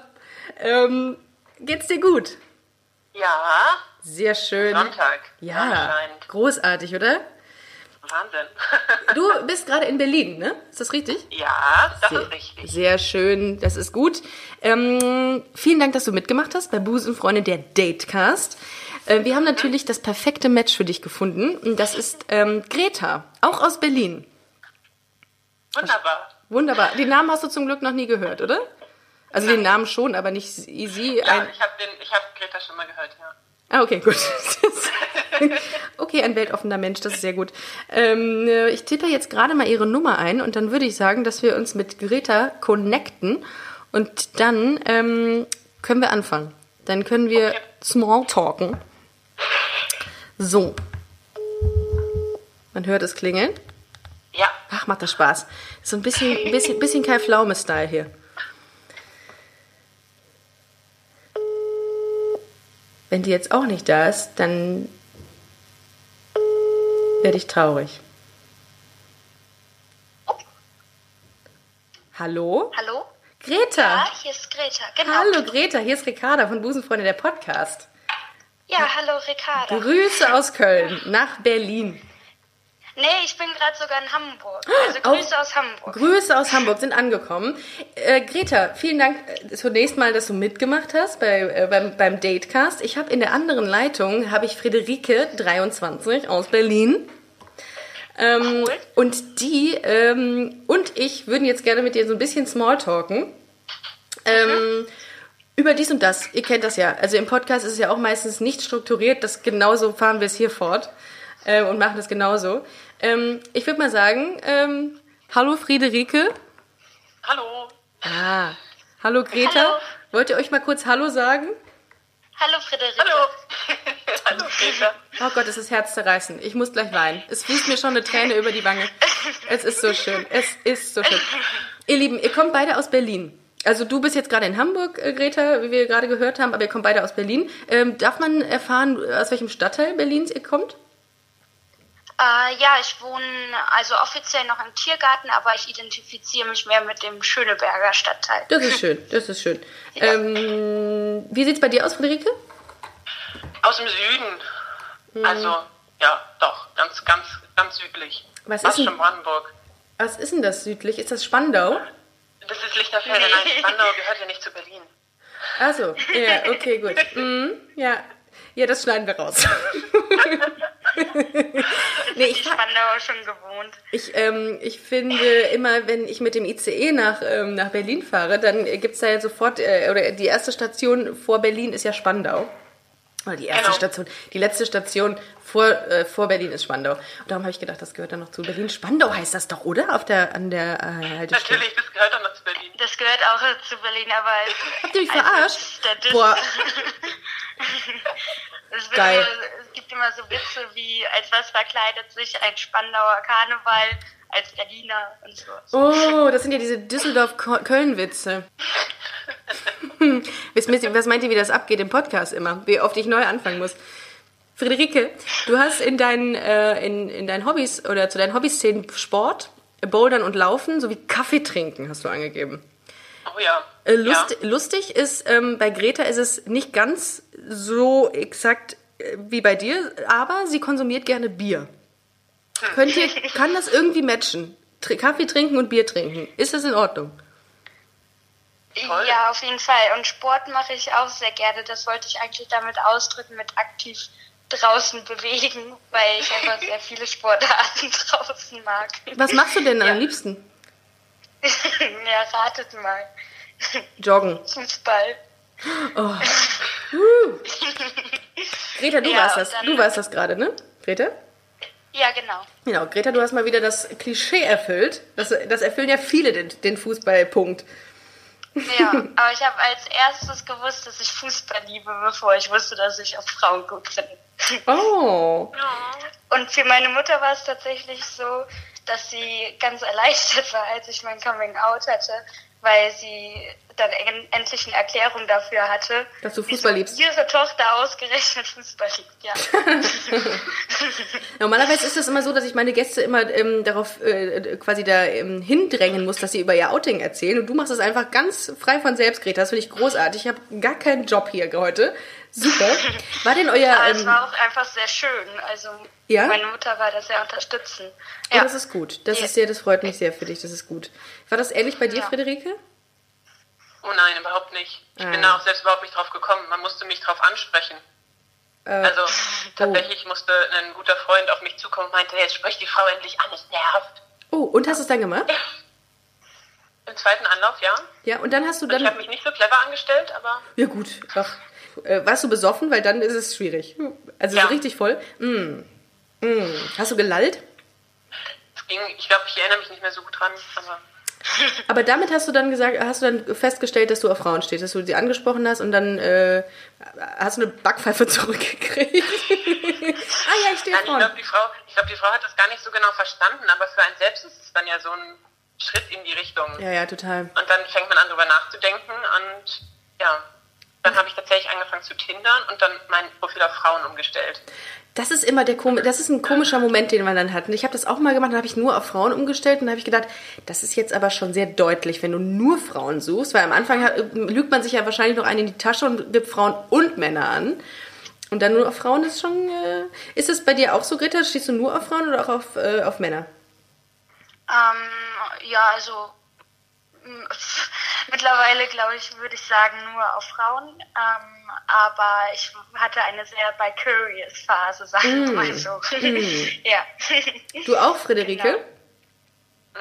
Ähm, geht's dir gut? Ja, Sehr schön. Sonntag. Ja, großartig, oder? Wahnsinn. Du bist gerade in Berlin, ne? Ist das richtig? ja, das sehr, ist richtig. Sehr schön, das ist gut. Ähm, vielen Dank, dass du mitgemacht hast bei Busenfreunde der Datecast. Äh, wir haben natürlich das perfekte Match für dich gefunden. Und das ist ähm, Greta, auch aus Berlin. Wunderbar. Wunderbar. Den Namen hast du zum Glück noch nie gehört, oder? Also den Namen schon, aber nicht sie. sie Ja, ein, ich habe hab Greta schon mal gehört, ja. ah, okay, gut. okay, ein weltoffener Mensch, das ist sehr gut. Ähm, äh, ich tippe jetzt gerade mal ihre Nummer ein und dann würde ich sagen, dass wir uns mit Greta connecten und dann ähm, können wir anfangen. Dann können wir Okay. small talken. So. Man hört es klingeln. Ja, Ach, macht das Spaß. So ein bisschen, bisschen, bisschen Kai Pflaume-Style hier. Wenn die jetzt auch nicht da ist, dann werde ich traurig. Hallo? Hallo? Greta! Ja, hier ist Greta. Genau. Hallo Greta, hier ist Ricarda von Busenfreunde der Podcast. Ja, hallo Ricarda. Grüße aus Köln nach Berlin. Nee, ich bin gerade sogar in Hamburg. Also Auch- Grüße aus Hamburg. Grüße aus Hamburg sind angekommen. Äh, Greta, vielen Dank äh, zunächst mal, dass du mitgemacht hast bei, äh, beim, beim Datecast. Ich habe in der anderen Leitung habe ich Friederike 23 aus Berlin. Ähm, Cool. Und die ähm, und ich würden jetzt gerne mit dir so ein bisschen Smalltalken. Ähm, über dies und das. Ihr kennt das ja. Also im Podcast ist es ja auch meistens nicht strukturiert. Das genauso fahren wir es hier fort äh, und machen das genauso. Ähm, ich würde mal sagen, ähm, hallo Friederike. hallo. Ah, hallo Greta. Hallo. Wollt ihr euch mal kurz Hallo sagen? Hallo Friederike. Hallo. Hallo, Peter. Oh Gott, es ist herzzerreißend. Ich muss gleich weinen. Es fließt mir schon eine Träne über die Wange. Es ist so schön. Es ist so schön. Ihr Lieben, ihr kommt beide aus Berlin. Also du bist jetzt gerade in Hamburg, äh, Greta, wie wir gerade gehört haben, aber ihr kommt beide aus Berlin. Ähm, darf man erfahren, aus welchem Stadtteil Berlins ihr kommt? Äh, ja, ich wohne also offiziell noch im Tiergarten, aber ich identifiziere mich mehr mit dem Schöneberger Stadtteil. Das ist schön, das ist schön. Ähm, wie sieht's bei dir aus, Friederike? Aus dem Süden. Also, ja, doch, ganz, ganz, ganz südlich. Was ist denn- schon Brandenburg. Was ist denn das südlich? Ist das Spandau? Das ist Lichterfelde. Nein, Spandau gehört ja nicht zu Berlin. Also, ja, okay, gut. Mhm, ja. ja, das schneiden wir raus. nee, ich, Die Spandauer schon gewohnt. ich, ähm, ich finde immer, wenn ich mit dem ICE nach, ähm, nach Berlin fahre, dann gibt's da ja sofort, äh, oder die erste Station vor Berlin ist ja Spandau. Oder die erste Genau. Station, die letzte Station vor, äh, vor Berlin ist Spandau. Und darum habe ich gedacht, das gehört dann noch zu Berlin. Spandau heißt das doch, oder? Auf der, an der äh, Haltestelle. Natürlich, das gehört doch noch zu Berlin. Das gehört auch zu Berlin, aber Habt ihr mich also verarscht? statistisch- Boah, Es, Geil. Immer, es gibt immer so Witze wie, als was verkleidet sich ein Spandauer Karneval als Berliner und so. Oh, das sind ja diese Düsseldorf-Köln-Witze. Hm. Was meint ihr, wie das abgeht im Podcast immer? Wie oft ich neu anfangen muss? Friederike, du hast in deinen, äh, in, in deinen Hobbys oder zu deinen Hobbys zählen Sport, Bouldern und Laufen sowie Kaffee trinken, hast du angegeben. Oh ja. Äh, lust, ja. Lustig ist, ähm, bei Greta ist es nicht ganz so exakt äh, wie bei dir, aber sie konsumiert gerne Bier. Könnt ihr, kann das irgendwie matchen? Tr Kaffee trinken und Bier trinken. Ist das in Ordnung? Toll. Ja, auf jeden Fall. Und Sport mache ich auch sehr gerne. Das wollte ich eigentlich damit ausdrücken, mit aktiv draußen bewegen, weil ich einfach sehr viele Sportarten draußen mag. Was machst du denn am liebsten? ja, ratet mal. Joggen. Fußball. Greta, du Ja, warst das. Du warst das gerade, ne? Greta? Ja, genau. Genau, Greta, du hast mal wieder das Klischee erfüllt. Das, das erfüllen ja viele den, den Fußballpunkt. Ja, aber ich habe als erstes gewusst, dass ich Fußball liebe, bevor ich wusste, dass ich auf Frauen gut bin. Oh. Und für meine Mutter war es tatsächlich so, dass sie ganz erleichtert war, als ich mein Coming Out hatte, weil sie dann en endlich eine Erklärung dafür hatte, Dass du Fußball liebst. ihre Tochter ausgerechnet Fußball liebt, ja. Normalerweise ist es immer so, dass ich meine Gäste immer ähm, darauf äh, quasi da ähm, hindrängen muss, dass sie über ihr Outing erzählen. Und du machst es einfach ganz frei von selbst, Greta. Das finde ich großartig. Ich habe gar keinen Job hier heute. Super. War denn euer... Aber es Ähm, war auch einfach sehr schön. Also Ja? meine Mutter war da sehr unterstützend. oh, Ja. das ist gut. Das Ja. ist sehr, das freut mich sehr für dich. Das ist gut. War das ähnlich bei dir, Ja. Friederike? Oh nein, überhaupt nicht. Ich Ah. bin da auch selbst überhaupt nicht drauf gekommen. Man musste mich drauf ansprechen. Äh, Also tatsächlich musste ein guter Freund auf mich zukommen und meinte, jetzt sprich die Frau endlich an, es nervt. oh, und hast du es dann gemacht? Im zweiten Anlauf, ja. Ja, und dann hast du Ich habe dann... mich nicht so clever angestellt, aber Ja gut, ach. Äh, warst du besoffen? Weil dann ist es schwierig. Also Ja. so richtig voll. Mm. Mm. Hast du gelallt? es ging, ich glaube, ich erinnere mich nicht mehr so gut dran, aber Aber damit hast du dann gesagt, hast du dann festgestellt, dass du auf Frauen stehst, dass du sie angesprochen hast und dann äh, hast du eine Backpfeife zurückgekriegt. ah ja, ich stehe Nein, ich Frauen. glaube, die Frau, ich glaube, die Frau hat das gar nicht so genau verstanden, aber für einen selbst ist es dann ja so ein Schritt in die Richtung. Ja, ja, total. Und dann fängt man an, drüber nachzudenken und ja, dann habe ich tatsächlich angefangen zu tindern und dann mein Profil auf Frauen umgestellt. Das ist immer der Kom das ist ein komischer Moment, den man dann hat. Und ich habe das auch mal gemacht, dann habe ich nur auf Frauen umgestellt und habe ich gedacht, das ist jetzt aber schon sehr deutlich, wenn du nur Frauen suchst, weil am Anfang hat, lügt man sich ja wahrscheinlich noch einen in die Tasche und gibt Frauen und Männer an. Und dann nur auf Frauen ist schon. Äh, ist es bei dir auch so, Greta? Stehst du nur auf Frauen oder auch auf, äh, auf Männer? Ähm, ja, also mittlerweile glaube ich, würde ich sagen, nur auf Frauen. Ähm, aber ich hatte eine sehr vicarious Phase, sagen wir mal so. ja. Du auch, Friederike? Mm,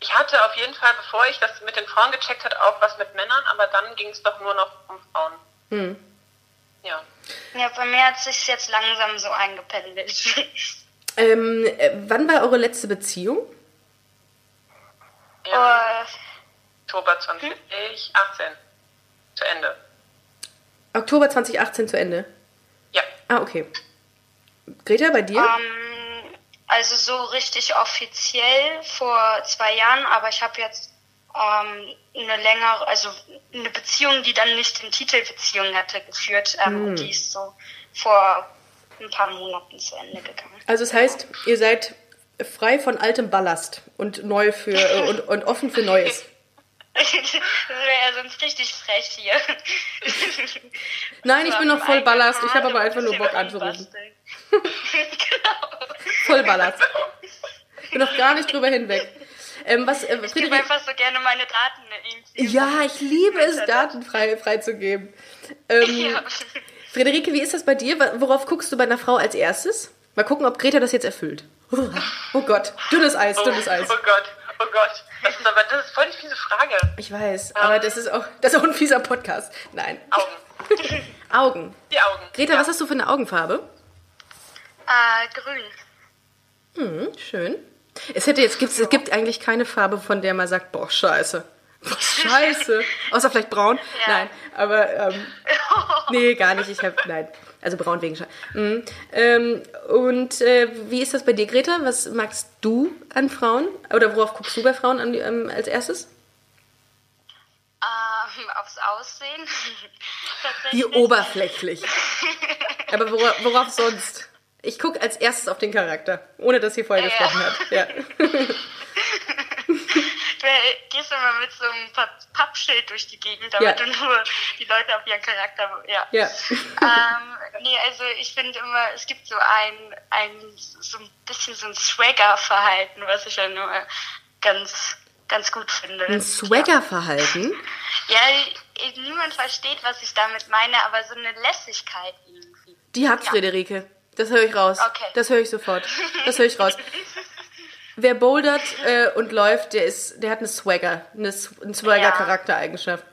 Ich hatte auf jeden Fall, bevor ich das mit den Frauen gecheckt hat, auch was mit Männern, aber dann ging es doch nur noch um Frauen. Hm. Ja. ja, bei mir hat sich jetzt langsam so eingependelt. Ähm, äh, wann war eure letzte Beziehung? Im Äh, Oktober 2018 zu Ende. Oktober 2018 zu Ende. Ja. Ah, okay. Greta, bei dir? Ähm, also so richtig offiziell vor zwei Jahren, aber ich habe jetzt ähm, eine längere, also eine Beziehung, die dann nicht den Titel Beziehung hatte, geführt. Ähm, und Die ist so vor ein paar Monaten zu Ende gegangen. Also das heißt, ihr seid frei von altem Ballast und neu für äh, und, und offen für Neues. das wäre ja sonst richtig frech hier. Nein, ich bin noch voll Ballast. Ich habe aber einfach nur Bock anzurufen. Voll Ballast. Ich bin noch gar nicht drüber hinweg. Ähm, was, äh, Ich gebe einfach so gerne meine Daten irgendwie. ja, ich liebe es, Daten frei, freizugeben. Ähm, Ja. Friederike, wie ist das bei dir? Worauf guckst du bei einer Frau als erstes? Mal gucken, ob Greta das jetzt erfüllt. Oh Gott, dünnes Eis, Oh, dünnes Eis. oh Gott, oh Gott. Das ist aber, das ist voll die fiese Frage. Ich weiß, aber das ist auch, das ist auch ein fieser Podcast. Nein. Augen. Augen. Die Augen. Greta, ja. was hast du für eine Augenfarbe? Äh, grün. Hm, schön. Es hätte jetzt gibt's, es gibt eigentlich keine Farbe, von der man sagt, boah, scheiße. Boah, scheiße. Außer vielleicht braun. Ja. Nein, aber ähm, nee, gar nicht. Ich habe nein, also braun wegen Scheiße. Mhm. Ähm, und äh, wie ist das bei dir, Greta? Was magst du an Frauen? Oder worauf guckst du bei Frauen an, ähm, als erstes? Ähm, aufs Aussehen. Wie oberflächlich. Aber wora, worauf sonst? Ich gucke als erstes auf den Charakter, ohne dass sie vorher Ja, gesprochen hat. Ja. Du gehst immer mit so einem Pa- Pappschild durch die Gegend, damit Ja. du nur die Leute auf ihren Charakter. Ja. Ja. ähm, nee, also ich finde immer, es gibt so ein, ein so ein bisschen so ein Swagger-Verhalten, was ich ja nur ganz, ganz gut finde. Ein Swagger-Verhalten. Ja, niemand versteht, was ich damit meine, aber so eine Lässigkeit irgendwie. Die hat Friederike. Das höre ich raus. Okay. Das höre ich sofort. Das höre ich raus. Wer bouldert äh, und läuft, der ist, der hat eine Swagger, eine, S- eine Swagger-Charaktereigenschaft.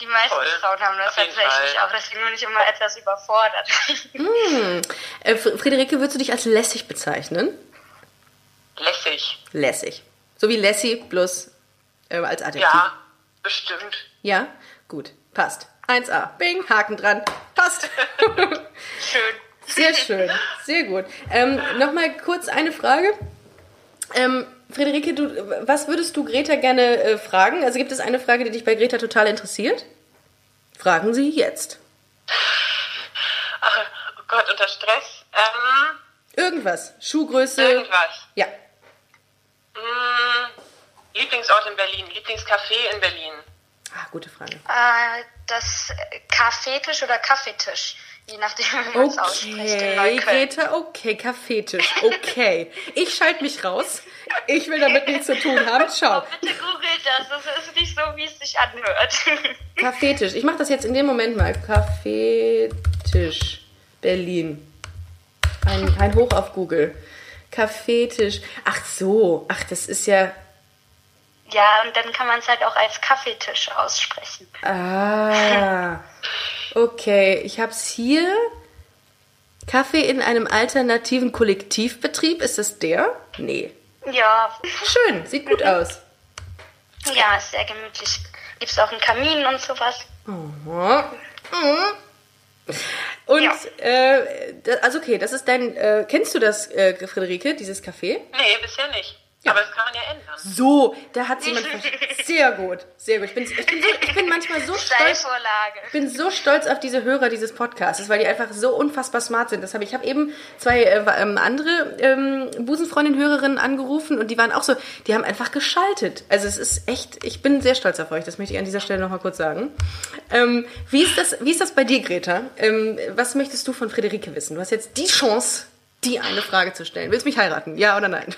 Die meisten Toll. Frauen haben das tatsächlich auch, deswegen bin ich immer etwas überfordert. Äh, Fr- Friederike, würdest du dich als lässig bezeichnen? Lässig. Lässig. So wie Lassie, bloß äh, als Adjektiv. Ja, bestimmt. Ja? Gut. Passt. 1a. Bing, Haken dran. Passt. Schön. Sehr schön. Sehr gut. Ähm, Nochmal kurz eine Frage. Ähm, Friederike, du, was würdest du Greta gerne äh, fragen? Also gibt es eine Frage, die dich bei Greta total interessiert? Fragen Sie jetzt. Ach, oh Gott, unter Stress. Ähm, Irgendwas. Schuhgröße. irgendwas. Ja. Hm, Lieblingsort in Berlin, Lieblingscafé in Berlin. Ah, gute Frage. Äh, das Kaffeetisch oder Kaffeetisch, je nachdem, wie man es ausspricht. in Okay, Neukölln. Greta, okay, Kaffeetisch, okay. Ich schalte mich raus. Ich will damit nichts zu tun haben. Ciao. Bitte googelt das, das ist nicht so, wie es sich anhört. Kaffeetisch. Ich mache das jetzt in dem Moment mal. Kaffeetisch. Berlin. Ein, ein Hoch auf Google. Kaffeetisch. Ach so. Ach, das ist ja. ja, und dann kann man es halt auch als Kaffeetisch aussprechen. Ah. Okay. Ich hab's hier. Kaffee in einem alternativen Kollektivbetrieb. Ist das der? Nee. Ja, Schön. Sieht gut aus. ja, ist sehr gemütlich. Gibt es auch einen Kamin und sowas. Mhm. Und, Ja. äh, also okay, das ist dein, äh, kennst du das, äh, Friederike, dieses Café? Nee, bisher nicht. Aber das kann man ja ändern. So, da hat jemand ver- sehr gut, sehr gut. Ich bin, ich bin, so, ich bin manchmal so stolz. Ich bin so stolz auf diese Hörer dieses Podcasts, weil die einfach so unfassbar smart sind. Das habe ich, ich habe eben zwei äh, ähm, andere ähm, Busenfreundin-Hörerinnen angerufen und die waren auch so, die haben einfach geschaltet. Also es ist echt, ich bin sehr stolz auf euch. Das möchte ich an dieser Stelle nochmal kurz sagen. Ähm, wie ist das, wie ist das bei dir, Greta? Ähm, was möchtest du von Friederike wissen? Du hast jetzt die Chance, die eine Frage zu stellen. Willst du mich heiraten? Ja oder nein?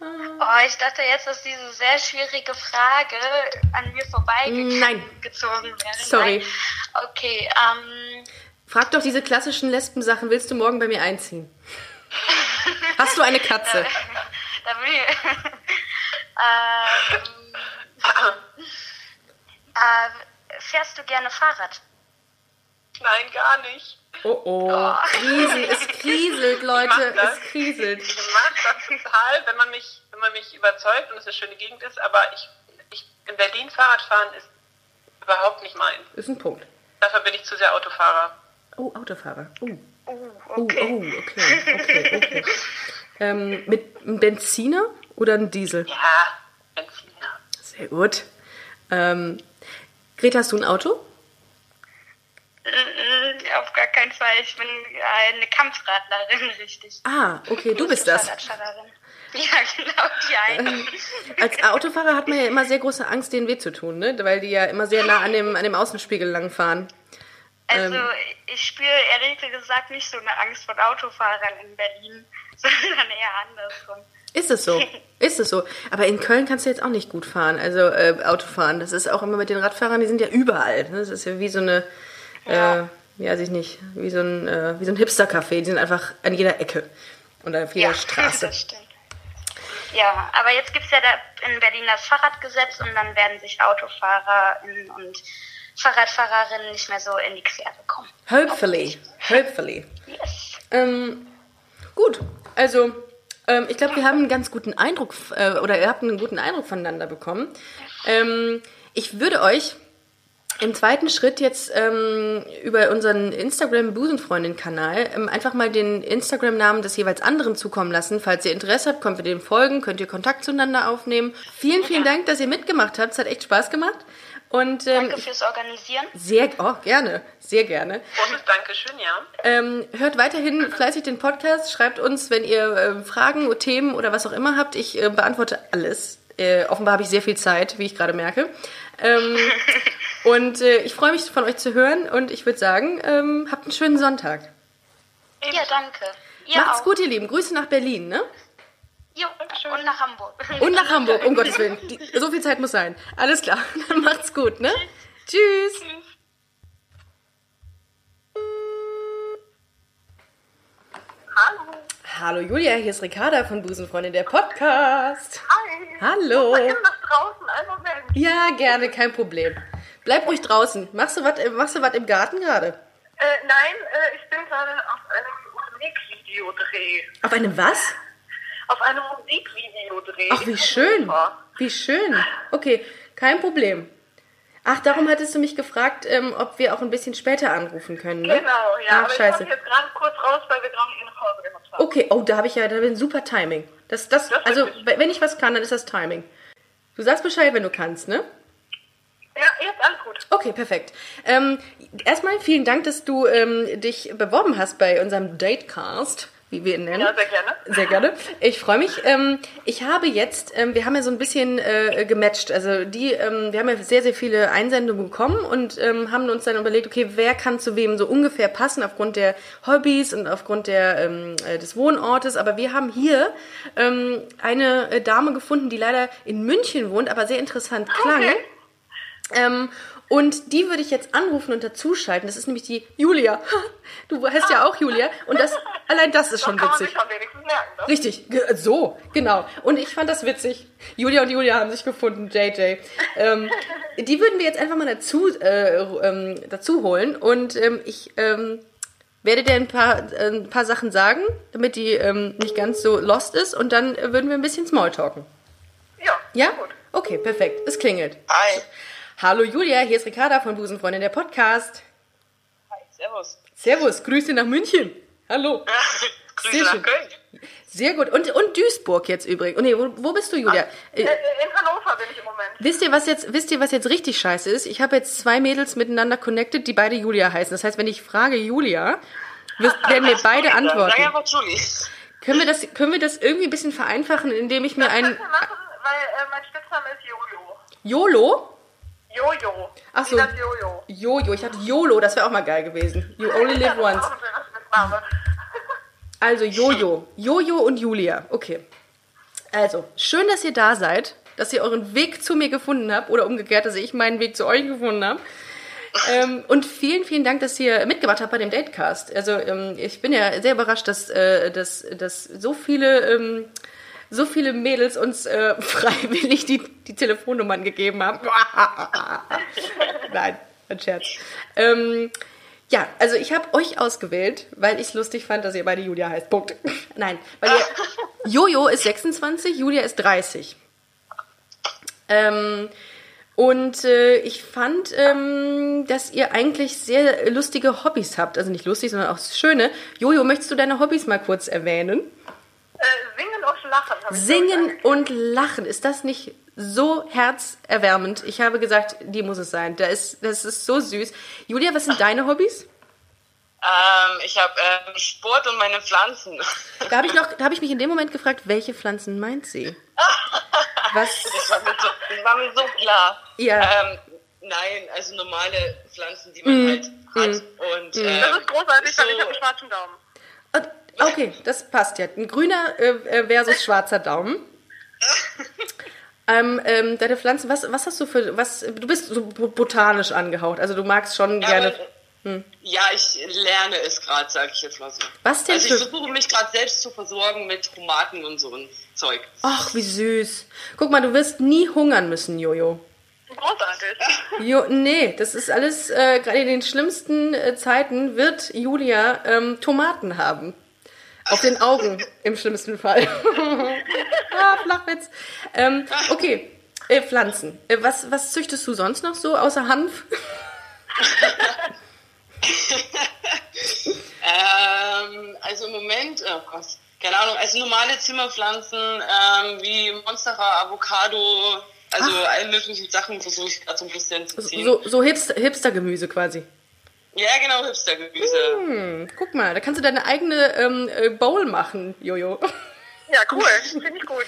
Oh, ich dachte jetzt, dass diese sehr schwierige Frage an mir vorbeigezogen Nein. wäre. Sorry. Nein. Okay, ähm, Frag doch diese klassischen Lesben-Sachen. Willst du morgen bei mir einziehen? Hast du eine Katze? da will ich, ähm, äh, fährst du gerne Fahrrad? Nein, gar nicht. Oh oh. Krisen, es kriselt, Leute. Es kriselt. Ich mag das total, wenn man mich, wenn man mich überzeugt und es eine schöne Gegend ist, aber ich, ich in Berlin Fahrrad fahren ist überhaupt nicht meins. Ist ein Punkt. Dafür bin ich zu sehr Autofahrer. Oh, Autofahrer. Oh. Oh, okay. oh, okay, okay, okay. ähm, mit einem Benziner oder einem Diesel? Ja, Benziner. Sehr gut. Ähm, Greta, hast du ein Auto? Mm, Auf gar keinen Fall. Ich bin eine Kampfradlerin, richtig. Ah, okay, du bist das. Ja, genau, die eine. Als Autofahrer hat man ja immer sehr große Angst, denen weh zu tun, ne? Weil die ja immer sehr nah an dem, an dem Außenspiegel langfahren. Also ähm, ich spüre ehrlich gesagt nicht so eine Angst vor Autofahrern in Berlin, sondern eher andersrum. Ist es so? Ist es so? Aber in Köln kannst du jetzt auch nicht gut fahren, also äh, Auto fahren. Das ist auch immer mit den Radfahrern, die sind ja überall. ne? Das ist ja wie so eine, Ja. äh, ja, weiß ich nicht, wie so ein, äh, wie so ein Hipster-Café. Die sind einfach an jeder Ecke und auf jeder Straße. das stimmt. Ja, aber jetzt gibt's ja da in Berlin das Fahrradgesetz und dann werden sich Autofahrer und Fahrradfahrerinnen nicht mehr so in die Quere kommen. Hopefully, hopefully. Yes. Ähm, gut, also ähm, ich glaube, wir haben einen ganz guten Eindruck äh, oder ihr habt einen guten Eindruck voneinander bekommen. Ähm, ich würde euch im zweiten Schritt jetzt ähm, über unseren Instagram-Busenfreundin-Kanal ähm, einfach mal den Instagram-Namen des jeweils anderen zukommen lassen. Falls ihr Interesse habt, könnt ihr dem folgen, könnt ihr Kontakt zueinander aufnehmen. Vielen, vielen Dank, dass ihr mitgemacht habt. Es hat echt Spaß gemacht. Und ähm, Danke fürs Organisieren. sehr, oh, gerne, sehr gerne. Großes Dankeschön, ja. Ähm, hört weiterhin fleißig den Podcast, schreibt uns, wenn ihr äh, Fragen, Themen oder was auch immer habt. Ich äh, beantworte alles. Äh, offenbar habe ich sehr viel Zeit, wie ich gerade merke. Ähm, und äh, ich freue mich von euch zu hören und ich würde sagen, ähm, habt einen schönen Sonntag. Ja, danke. Ihr Macht's auch. gut, ihr Lieben. Grüße nach Berlin, ne? Jo, und nach Hamburg. Und nach Hamburg, um Gottes Willen. Die, so viel Zeit muss sein. Alles klar. Dann macht's gut, ne? Tschüss. Hallo. Hallo Julia, hier ist Ricarda von Busenfreundin, der Podcast. Hi. Hallo. Ich nach draußen. Einen Moment. Ja, gerne, kein Problem. Bleib ruhig draußen. Machst du was machst du was im Garten gerade? Äh, nein, äh, ich bin gerade auf einem Musikvideodreh. Auf einem was? Auf einem Musikvideodreh. Ach, wie schön. Wie schön. Okay, kein Problem. Ach, darum hattest du mich gefragt, ähm, ob wir auch ein bisschen später anrufen können, ne? Genau, ja. Ach, aber ich scheiße. komme jetzt gerade kurz raus, weil wir gerade eine Pause gemacht haben. Okay, oh, da habe ich ja da bin super Timing. Das, das, Das also, wenn ich was kann, dann ist das Timing. Du sagst Bescheid, wenn du kannst, ne? Ja, jetzt alles gut. Okay, perfekt. Ähm, erstmal vielen Dank, dass du ähm, dich beworben hast bei unserem Datecast, wie wir ihn nennen. Ja, sehr gerne. Sehr gerne. Ich freue mich. Ähm, ich habe jetzt, ähm, wir haben ja so ein bisschen äh, gematcht. Also die, ähm, wir haben ja sehr, sehr viele Einsendungen bekommen und haben uns dann überlegt, okay, wer kann zu wem so ungefähr passen aufgrund der Hobbys und aufgrund der, äh, des Wohnortes. Aber wir haben hier eine äh, Dame gefunden, die leider in München wohnt, aber sehr interessant klang. Ähm, und die würde ich jetzt anrufen und dazuschalten. Das ist nämlich die Julia. Du heißt ja auch Julia. Und das, allein das ist schon witzig. wenigsten merken, ne? Richtig, so, genau. Und ich fand das witzig. Julia und Julia haben sich gefunden, JJ. Ähm, die würden wir jetzt einfach mal dazu, äh, ähm, dazu holen. Und ähm, ich ähm, werde dir ein paar, äh, ein paar Sachen sagen, damit die ähm, nicht ganz so lost ist. Und dann würden wir ein bisschen Smalltalken. Ja, Ja? gut. Okay, perfekt. Es klingelt. Hi. Hallo Julia, hier ist Ricarda von Busenfreundin, der Podcast. Hi, servus. Servus, Grüße nach München. Hallo. Grüße Sehr nach schön. Köln. Sehr gut. Und, und Duisburg jetzt übrigens. Nee, wo, wo bist du, Julia? Äh, Äh, äh, in Hannover bin ich im Moment. Wisst ihr, was jetzt, wisst ihr, was jetzt richtig scheiße ist? Ich habe jetzt zwei Mädels miteinander connected, die beide Julia heißen. Das heißt, wenn ich frage Julia, werden mir beide Sag antworten. einfach Julie. Können wir das, können wir das irgendwie ein bisschen vereinfachen, indem ich mir Das einen machen, weil äh, mein Spitzname ist Jojo. YOLO? Jojo. Ach so. Jojo. Jojo, ich hatte YOLO, das wäre auch mal geil gewesen. You only live once. Also Jojo. Jojo und Julia. Okay. Also, schön, dass ihr da seid, dass ihr euren Weg zu mir gefunden habt oder umgekehrt, dass ich meinen Weg zu euch gefunden habe. ähm, und vielen, vielen Dank, dass ihr mitgemacht habt bei dem Datecast. Also ähm, ich bin ja sehr überrascht, dass, äh, dass, dass so viele ähm, so viele Mädels uns äh, freiwillig die, die Telefonnummern gegeben haben. Nein, ein Scherz. Ähm, ja, also ich habe euch ausgewählt, weil ich es lustig fand, dass ihr beide Julia heißt. Punkt. Nein, weil ihr, Jojo ist 26, Julia ist 30. Ähm, Und äh, ich fand, ähm, dass ihr eigentlich sehr lustige Hobbys habt. Also nicht lustig, sondern auch schöne. Jojo, möchtest du deine Hobbys mal kurz erwähnen? Äh, singen und lachen. hab ich Singen gesagt. und Lachen. Ist das nicht so herzerwärmend? Ich habe gesagt, die muss es sein. Da ist, das ist so süß. Julia, was sind deine Hobbys? Ähm, ich habe ähm, Sport und meine Pflanzen. Da habe ich, noch- da habe ich mich in dem Moment gefragt, welche Pflanzen meint sie? Was? Das war mir so, das war mir so klar. Ja. Ähm, nein, also normale Pflanzen, die man halt hat. Und, ähm, Das ist großartig, weil so- ich habe einen schwarzen Daumen. Und- Okay, das passt ja. Ein grüner äh, äh, versus schwarzer Daumen. Ähm, ähm, deine Pflanzen, was, was hast du für, was, du bist so bo- botanisch angehaucht, also du magst schon Ja, gerne. aber, ja, ich lerne es gerade, sage ich jetzt mal so. Was denn Also ich versuche mich gerade selbst zu versorgen mit Tomaten und so ein Zeug. Ach, wie süß. Guck mal, du wirst nie hungern müssen, Jojo. Großartig. Jo, nee, das ist alles, äh, gerade in den schlimmsten äh, Zeiten wird Julia ähm, Tomaten haben. Auf den Augen, im schlimmsten Fall. ah, Flachwitz. Ähm, okay, äh, Pflanzen. Äh, was, was züchtest du sonst noch so, außer Hanf? Ähm, also im Moment, oh Gott, keine Ahnung, also normale Zimmerpflanzen ähm, wie Monstera, Avocado, also alle möglichen Sachen versuche ich gerade so ein bisschen zu ziehen. So, so Hipster, Hipstergemüse quasi. Ja, genau, Hipstergemüse. Hm, guck mal, da kannst du deine eigene ähm, äh, Bowl machen, Jojo. Ja, cool. Finde ich gut.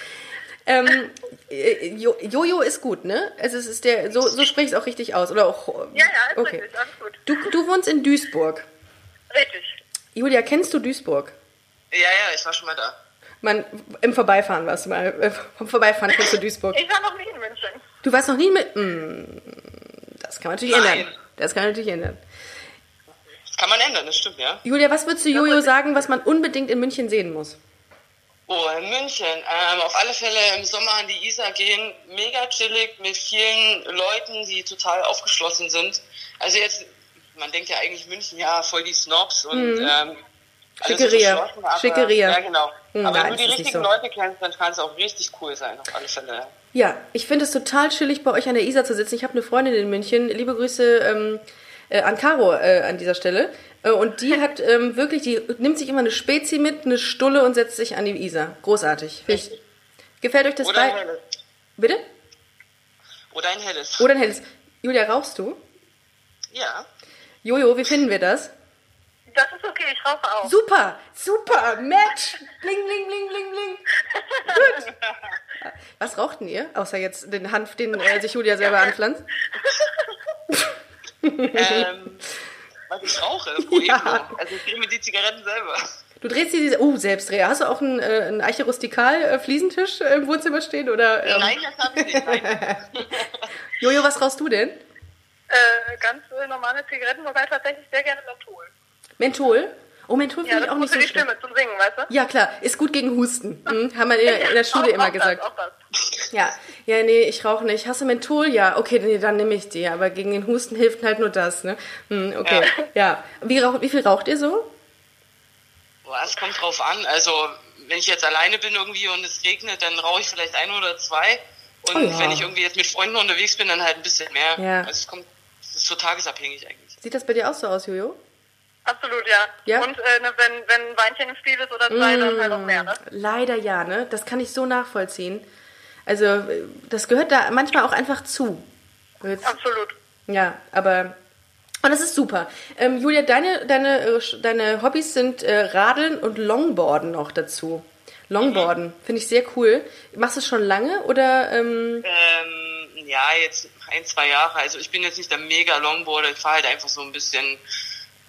ähm, äh, Jo- Jojo ist gut, ne? Also es ist der, so, so sprichst du auch richtig aus, oder auch? Ja, ja, ist okay. richtig. Alles gut. Du, du wohnst in Duisburg. Richtig. Julia, kennst du Duisburg? Ja, ja, ich war schon mal da. Man, im Vorbeifahren warst du mal. Äh, vom Vorbeifahren kennst du Duisburg. Ich war noch nie in München. Du warst noch nie mit. Hm, das kann man natürlich Nein. ändern. Das kann man natürlich ändern. Kann man ändern, das stimmt, ja. Julia, was würdest du Jojo sagen, was man unbedingt in München sehen muss? Oh, in München. Ähm, auf alle Fälle im Sommer an die Isar gehen. Mega chillig mit vielen Leuten, die total aufgeschlossen sind. Also jetzt, man denkt ja eigentlich München, ja, voll die Snobs und ähm, alles so Schickeria. Schickeria. Ja, genau. Hm, aber nein, wenn du die richtigen so. Leute kennst, dann kann es auch richtig cool sein, auf alle Fälle. Ja, ich finde es total chillig, bei euch an der Isar zu sitzen. Ich habe eine Freundin in München. Liebe Grüße ähm, äh, an Caro äh, an dieser Stelle. Äh, und die hat ähm, wirklich, die nimmt sich immer eine Spezi mit, eine Stulle und setzt sich an die Isar. Großartig. Ich, gefällt euch das Oder ein bei? helles. Bitte? Oder ein helles. Oder ein helles. Julia, rauchst du? Ja. Jojo, wie finden wir das? Das ist okay, ich rauche auch. Super, super, Match. Bling, bling, bling, bling, bling. Gut. Was rauchten ihr? Außer jetzt den Hanf, den äh, sich Julia selber anpflanzt. ähm, was ich rauche, Pueblo. Ja. Also ich drehe mir die Zigaretten selber. Du drehst dir diese. Oh, Selbstdreher. Hast du auch einen, äh, einen Eiche Rustikal äh, Fliesentisch im Wohnzimmer stehen? Oder, ähm, Nein, das habe ich nicht. Jojo, was rauchst du denn? Äh, ganz normale Zigaretten, wobei tatsächlich sehr gerne Menthol. Menthol? Oh, Menthol Ja, finde ich das auch ist nicht so für die schlimm. Stimme zum Singen, weißt du? Ja, klar. Ist gut gegen Husten. Hm, haben wir in, der- in der Schule Auch- immer auch gesagt. Das, auch das. Ja, ja, nee, ich rauche nicht. Hast du Menthol? Ja, okay, nee, dann nehme ich die. Aber gegen den Husten hilft halt nur das, ne? Hm, okay, ja. Wie, rauch, wie viel raucht ihr so? Boah, es kommt drauf an. Also, wenn ich jetzt alleine bin irgendwie und es regnet, dann rauche ich vielleicht ein oder zwei. Und Oh ja. wenn ich irgendwie jetzt mit Freunden unterwegs bin, dann halt ein bisschen mehr. Ja. Also, es kommt, es ist so tagesabhängig eigentlich. Sieht das bei dir auch so aus, Jojo? Absolut, ja. Ja? Und äh, ne, wenn, wenn ein Weinchen im Spiel ist oder zwei, dann halt auch mehr, ne? Leider ja, ne? Das kann ich so nachvollziehen. Also, äh, das gehört da manchmal auch einfach zu. Jetzt- Absolut. Ja, aber. Und das ist super. Ähm, Julia, deine, deine, äh, deine Hobbys sind äh, Radeln und Longboarden noch dazu. Longboarden, finde ich sehr cool. Machst du es schon lange oder? Ähm, Ähm, ja, jetzt ein, zwei Jahre. Also, ich bin jetzt nicht der mega Longboarder. Ich fahre halt einfach so ein bisschen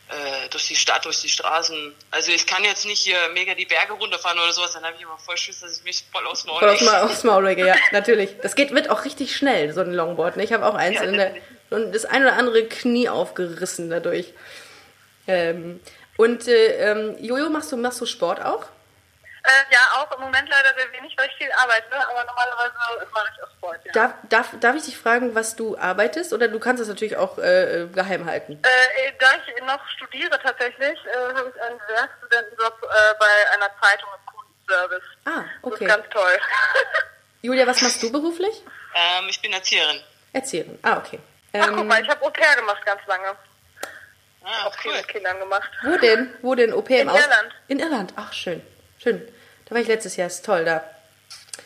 äh, durch die Stadt, durch die Straßen. Also, ich kann jetzt nicht hier mega die Berge runterfahren oder sowas. Dann habe ich immer voll Schiss, dass ich mich voll aufs Maul voll aufs, lege. Ma aufs Maul lege, ja, natürlich. Das geht, wird auch richtig schnell, so ein Longboard. Ne? Ich habe auch eins Ja, in der, und das ein oder andere Knie aufgerissen dadurch. Ähm, und äh, ähm, Jojo, machst du, machst du Sport auch? Äh, ja, auch im Moment leider sehr wenig, weil ich viel arbeite, aber normalerweise mache ich auch Sport, ja. Darf, darf, darf ich dich fragen, was du arbeitest? Oder du kannst das natürlich auch äh, geheim halten. Äh, da ich noch studiere tatsächlich, äh, habe ich einen Werkstudentenjob äh, bei einer Zeitung im Kundenservice. Ah, Das okay. ist ganz toll. Julia, was machst du beruflich? Ähm, ich bin Erzieherin. Erzieherin. Ah, okay. Ach, guck Ähm, mal, ich habe Au pair gemacht ganz lange. Ah, Auch viel cool. mit Kindern gemacht. wo denn? Wo denn? Au pair im In Aus- Irland. In Irland. Ach, schön. Schön. Da war ich letztes Jahr. Ist toll da.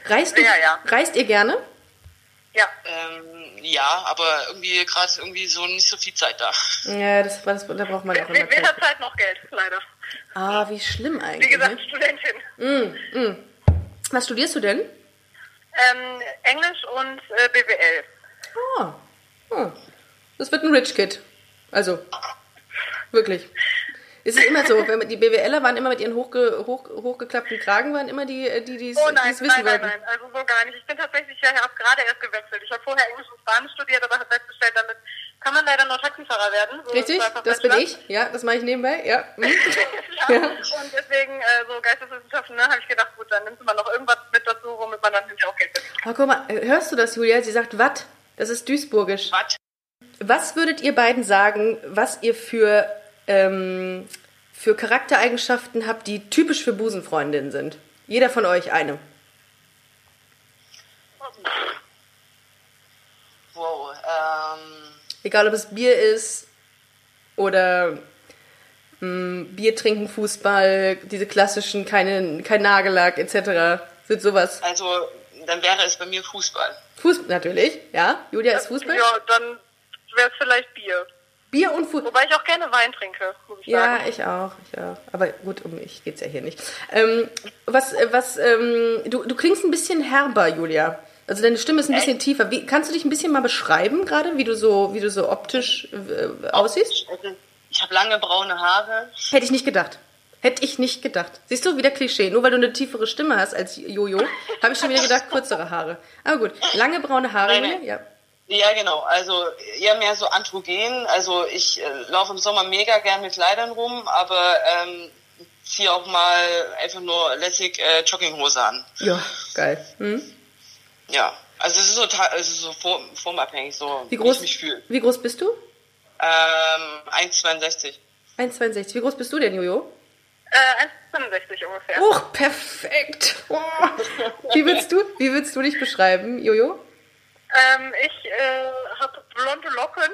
Reist du? Ja, ja. Reist ihr gerne? Ja. Ähm, ja, aber irgendwie gerade irgendwie so nicht so viel Zeit da. Ja, das, das, da braucht man auch immer Weder Zeit. Zeit noch Geld, leider. Ah, wie schlimm Wie eigentlich. gesagt, ne? Studentin. Was studierst du denn? Ähm, Englisch und äh, BWL. Ah. ah. Das wird ein Rich Kid. Also, wirklich. Es ist immer so, die BWLer waren immer mit ihren hochge, hoch, hochgeklappten Kragen, waren immer die, äh, die die es Oh nein, es wissen nein, nein, wollten. nein, also so gar nicht. Ich bin tatsächlich ja erst gerade erst gewechselt. Ich habe vorher Englisch und Spanisch studiert, aber habe festgestellt, damit kann man leider nur Taxifahrer werden. So Richtig, das bin ich. Ja, das mache ich nebenbei. Ja. Hm. ja. Und deswegen, äh, so Geisteswissenschaften, ne, habe ich gedacht, gut, dann nimmst du mal noch irgendwas mit dazu, womit man dann hinterher auch Geld verdient. Oh, guck mal, äh, hörst du das, Julia? Sie sagt Watt. Das ist Duisburgisch. Was? Was würdet ihr beiden sagen, was ihr für, ähm, für Charaktereigenschaften habt, die typisch für Busenfreundinnen sind? Jeder von euch eine. Wow. Ähm, Egal, ob es Bier ist oder mh, Bier trinken, Fußball, diese klassischen, keine, kein Nagellack etc. Sind sowas. also dann wäre es bei mir Fußball. Fußball natürlich, ja. Julia ist Fußball. Ja, dann wäre es vielleicht Bier. Bier und Fußball. Wobei ich auch gerne Wein trinke, muss ich Ja, sagen. ich auch, ich auch. Aber gut, um mich geht's ja hier nicht. Ähm, was, äh, was, ähm, du, du klingst ein bisschen herber, Julia. Also deine Stimme ist ein bisschen tiefer. Wie, kannst du dich ein bisschen mal beschreiben gerade, wie du so, wie du so optisch äh, aussiehst? Also, ich habe lange braune Haare. Hätte ich nicht gedacht. Hätte ich nicht gedacht. Siehst du, wieder Klischee. Nur weil du eine tiefere Stimme hast als Jojo, habe ich schon wieder gedacht, kürzere Haare. Aber gut, lange braune Haare, Nein, nein. Ja. Ja, genau. Also eher mehr so androgen. Also ich äh, laufe im Sommer mega gern mit Kleidern rum, aber ähm, ziehe auch mal einfach nur lässig äh, Jogginghose an. Ja, geil. Hm? Ja. Also es ist so, es ist so form, formabhängig, so Wie groß, ich mich fühle. wie groß bist du? Ähm, 1,62. 1,62. Wie groß bist du denn, Jojo? Äh, 1,65 ungefähr. Oh, perfekt. Oh. Wie willst du, wie willst du dich beschreiben, Jojo? Ähm, ich äh, habe blonde Locken.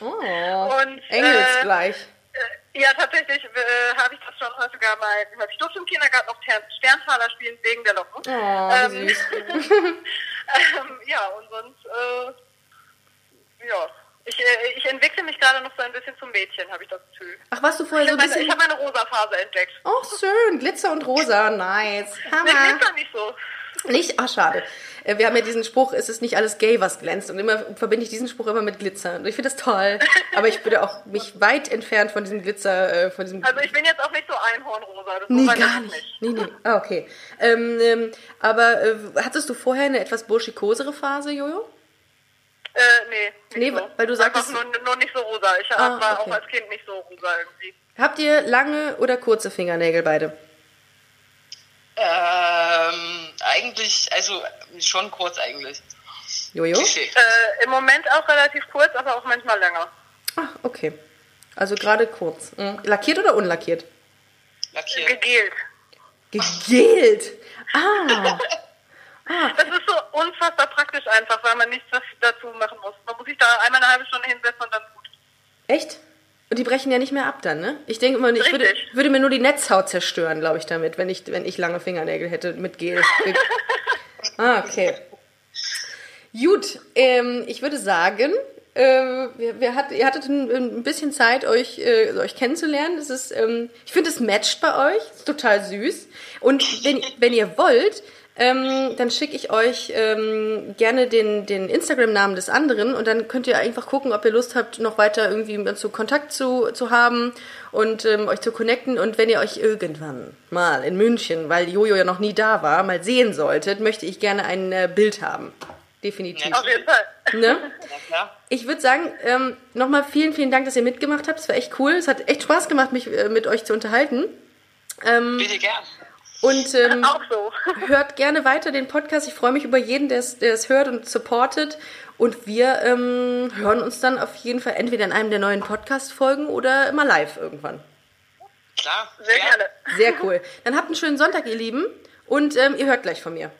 Oh, Und, engelsgleich. Äh, ja, tatsächlich äh, habe ich das schon häufiger mal gehört. Ich durfte im Kindergarten noch Ter Sterntaler spielen wegen der Locken. Oh, ähm, süß. ähm, ja, und sonst, äh, ja. Ich, äh, ich entwickle mich gerade noch so ein bisschen zum Mädchen, habe ich das Gefühl. Ach, warst du vorher Ich so habe ein meine, ich bisschen... hab meine rosa Phase entdeckt. Oh, schön. Glitzer und rosa. Nice. Nee, Hammer. Glitzer nicht so. Nicht? Ach, schade. Äh, Wir haben ja diesen Spruch, es ist nicht alles gay, was glänzt. Und immer verbinde ich diesen Spruch immer mit Glitzer. Und ich finde das toll. Aber ich bin ja auch mich weit entfernt von diesem Glitzer, äh, von diesem... Also ich bin jetzt auch nicht so einhornrosa. Das Nee, gar es nicht. Nee, nee. Ah, okay. Ähm, ähm, aber äh, hattest du vorher eine etwas burschikosere Phase, Jojo? Äh, nee. Nee, nicht so. weil du sagtest- Einfach nur, nur nicht so rosa. Ich Ah, war okay. auch als Kind nicht so rosa irgendwie. Habt ihr lange oder kurze Fingernägel beide? Ähm, eigentlich, also schon kurz eigentlich. Jojo? Äh, Im Moment auch relativ kurz, aber auch manchmal länger. Ah, okay. Also gerade kurz. Mhm. Lackiert oder unlackiert? Lackiert. Gegelt. Gegelt. Ah. Das ist so unfassbar praktisch einfach, weil man nichts dazu machen muss. Man muss sich da einmal eine halbe Stunde hinsetzen und dann gut. Echt? Und die brechen ja nicht mehr ab dann, ne? Ich denke immer, ich würde, würde mir nur die Netzhaut zerstören, glaube ich, damit, wenn ich, wenn ich lange Fingernägel hätte mit Gel. ah, okay. Gut, ähm, ich würde sagen, äh, wir, wir hat, ihr hattet ein, ein bisschen Zeit, euch, äh, euch kennenzulernen. Das ist, ähm, ich finde, es matcht bei euch. Ist total süß. Und wenn, wenn ihr wollt, ähm, dann schicke ich euch ähm, gerne den, den Instagram-Namen des anderen und dann könnt ihr einfach gucken, ob ihr Lust habt, noch weiter irgendwie so Kontakt zu, zu haben und ähm, euch zu connecten. Und wenn ihr euch irgendwann mal in München, weil Jojo ja noch nie da war, mal sehen solltet, möchte ich gerne ein äh, Bild haben. Definitiv. Ja. Auf jeden Fall. Ne? Ja. Ich würde sagen, ähm, nochmal vielen, vielen Dank, dass ihr mitgemacht habt. Es war echt cool. Es hat echt Spaß gemacht, mich äh, mit euch zu unterhalten. Ähm, Bitte gern. Und ähm, Auch so. hört gerne weiter den Podcast. Ich freue mich über jeden, der es der es hört und supportet. Und wir ähm, hören uns dann auf jeden Fall entweder in einem der neuen Podcast-Folgen oder immer live irgendwann. Klar. Sehr gern. gerne. Sehr cool. Dann habt einen schönen Sonntag, ihr Lieben. Und ähm, ihr hört gleich von mir.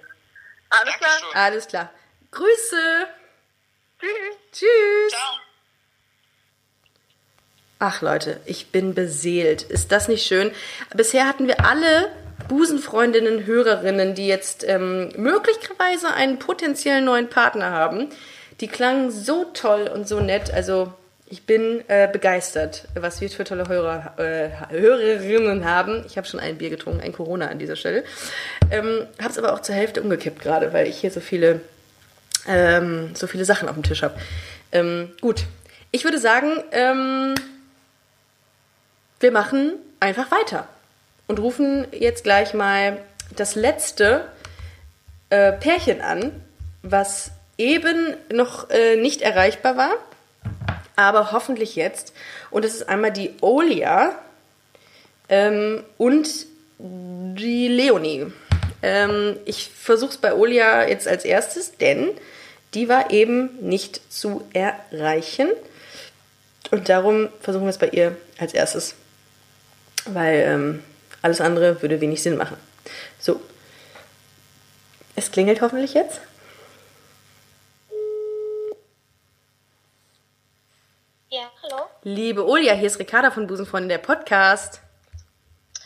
Alles klar. Dankeschön. Alles klar. Grüße! Tschüss. Ciao. Ach Leute, ich bin beseelt. Ist das nicht schön? Bisher hatten wir alle Busenfreundinnen, Hörerinnen, die jetzt ähm, möglicherweise einen potenziellen neuen Partner haben. Die klangen so toll und so nett. Also ich bin äh, begeistert, was wir für tolle Hörer, äh, Hörerinnen haben. Ich habe schon ein Bier getrunken, ein Corona an dieser Stelle. Ähm, habe es aber auch zur Hälfte umgekippt gerade, weil ich hier so viele, ähm, so viele Sachen auf dem Tisch habe. Ähm, gut, ich würde sagen, ähm, wir machen einfach weiter und rufen jetzt gleich mal das letzte äh, Pärchen an, was eben noch äh, nicht erreichbar war, aber hoffentlich jetzt. Und das ist einmal die Olia ähm, und die Leonie. Ähm, ich versuche es bei Olia jetzt als erstes, denn die war eben nicht zu erreichen. Und darum versuchen wir es bei ihr als erstes weil ähm, alles andere würde wenig Sinn machen. So. Es klingelt hoffentlich jetzt. Ja, hallo. Liebe Olia, hier ist Ricarda von Busenfreundin, der Podcast.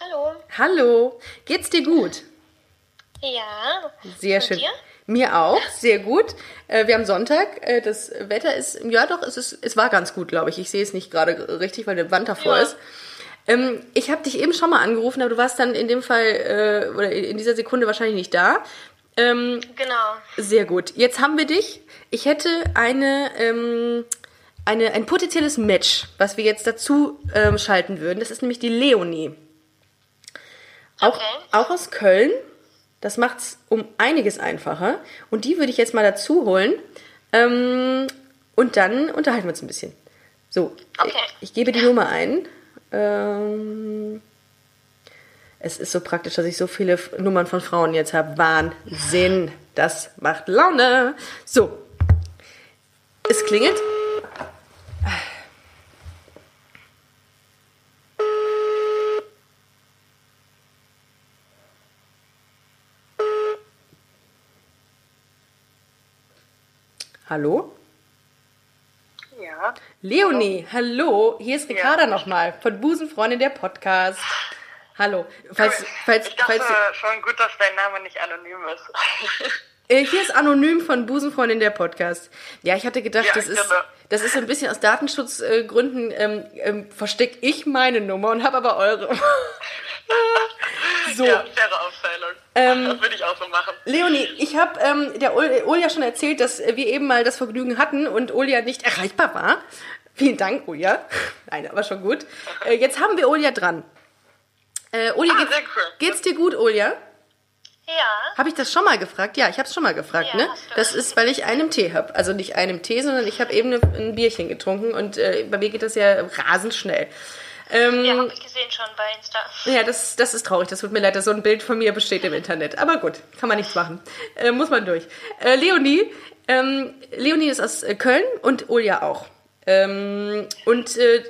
Hallo. Hallo, geht's dir gut? Ja. Sehr Und schön. dir? Mir auch, sehr gut. Äh, wir haben Sonntag. Äh, das Wetter ist, ja doch, es, ist, es war ganz gut, glaube ich. Ich sehe es nicht gerade richtig, weil der Wand davor Ja. ist. Ähm, ich habe dich eben schon mal angerufen, aber du warst dann in dem Fall äh, oder in dieser Sekunde wahrscheinlich nicht da. Ähm, Genau. Sehr gut. Jetzt haben wir dich. Ich hätte eine, ähm, eine, ein potenzielles Match, was wir jetzt dazu ähm, schalten würden. Das ist nämlich die Leonie. Auch, Okay. auch aus Köln. Das macht's um einiges einfacher. Und die würde ich jetzt mal dazu holen. Ähm, und dann unterhalten wir uns ein bisschen. So, Okay. ich, ich gebe die Nummer ein. Ähm, es ist so praktisch, dass ich so viele Nummern von Frauen jetzt habe. Wahnsinn. Das macht Laune. So. Es klingelt. Hallo? Ja. Leonie, hallo. Hier ist Ricarda nochmal von Busenfreundin der Podcast. Hallo. Falls, falls, ich dachte falls, schon gut, dass dein Name nicht anonym ist. Äh, hier ist anonym von Busenfreundin der Podcast. Ja, ich hatte gedacht, Ja, das ist genau. das ist so ein bisschen aus Datenschutzgründen ähm, ähm, verstecke ich meine Nummer und habe aber eure. so, Ja, faire Aufteilung. Ähm, das würde ich auch so machen. Leonie, ich habe ähm, der Ulja schon erzählt, dass wir eben mal das Vergnügen hatten und Ulja nicht erreichbar war. Vielen Dank, Ulja. Nein, aber schon gut. Äh, jetzt haben wir Ulja dran. Äh, Ulja, Ah, geht's, cool. geht's dir gut, Ulja? Ja. Habe ich das schon mal gefragt? Ja, ich habe es schon mal gefragt, Ja, ne? Das ist, weil ich einen Tee habe. Also nicht einen Tee, sondern ich habe eben ne, ein Bierchen getrunken und äh, bei mir geht das ja rasend schnell. Ähm, Ja, habe ich gesehen schon bei Insta. ja, das, das ist traurig. Das tut mir leid, dass so ein Bild von mir besteht im Internet. Aber gut, kann man nichts machen. Äh, muss man durch. Äh, Leonie, ähm, Leonie ist aus äh, Köln und Ulja auch. Ähm, und äh, äh,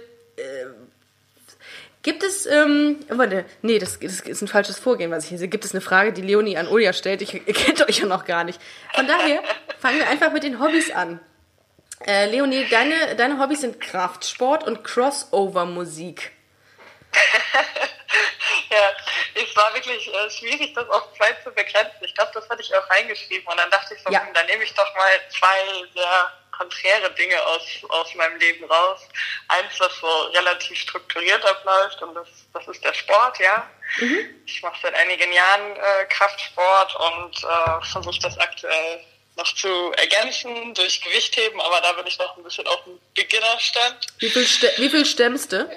gibt es, ähm, warte, nee, das, das ist ein falsches Vorgehen, was ich hier sehe. Gibt es eine Frage, die Leonie an Ulja stellt? Ich, ihr kennt euch ja noch gar nicht. Von daher fangen wir einfach mit den Hobbys an. Äh, Leonie, deine, deine Hobbys sind Kraftsport und Crossover-Musik. Ja, es war wirklich äh, schwierig, das auf zwei zu begrenzen. Ich glaube, das hatte ich auch reingeschrieben. Und dann dachte ich so, Ja. hm, dann nehme ich doch mal zwei sehr konträre Dinge aus, aus meinem Leben raus. Eins, was so relativ strukturiert abläuft und das, das ist der Sport, ja. Ich mache seit einigen Jahren äh, Kraftsport und äh, versuche das aktuell noch zu ergänzen durch Gewichtheben, aber da bin ich noch ein bisschen auf dem Beginnerstand. Wie viel, ste- wie viel stemmst du?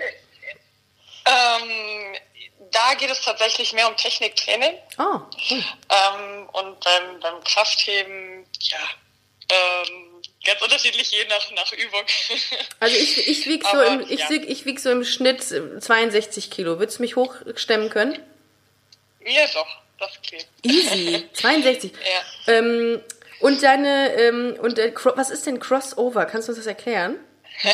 Ähm, da geht es tatsächlich mehr um Techniktraining. Oh, hm. Ähm, und beim, beim Kraftheben, ja, ähm, ganz unterschiedlich je nach, nach Übung. Also ich, ich wieg so im, ich, ja. wieg, ich wieg so im Schnitt 62 Kilo. Würdest du mich hochstemmen können? ja, doch, das geht. Easy. 62. Ja. Ähm, und deine, ähm, und äh, was ist denn Crossover? Kannst du uns das erklären?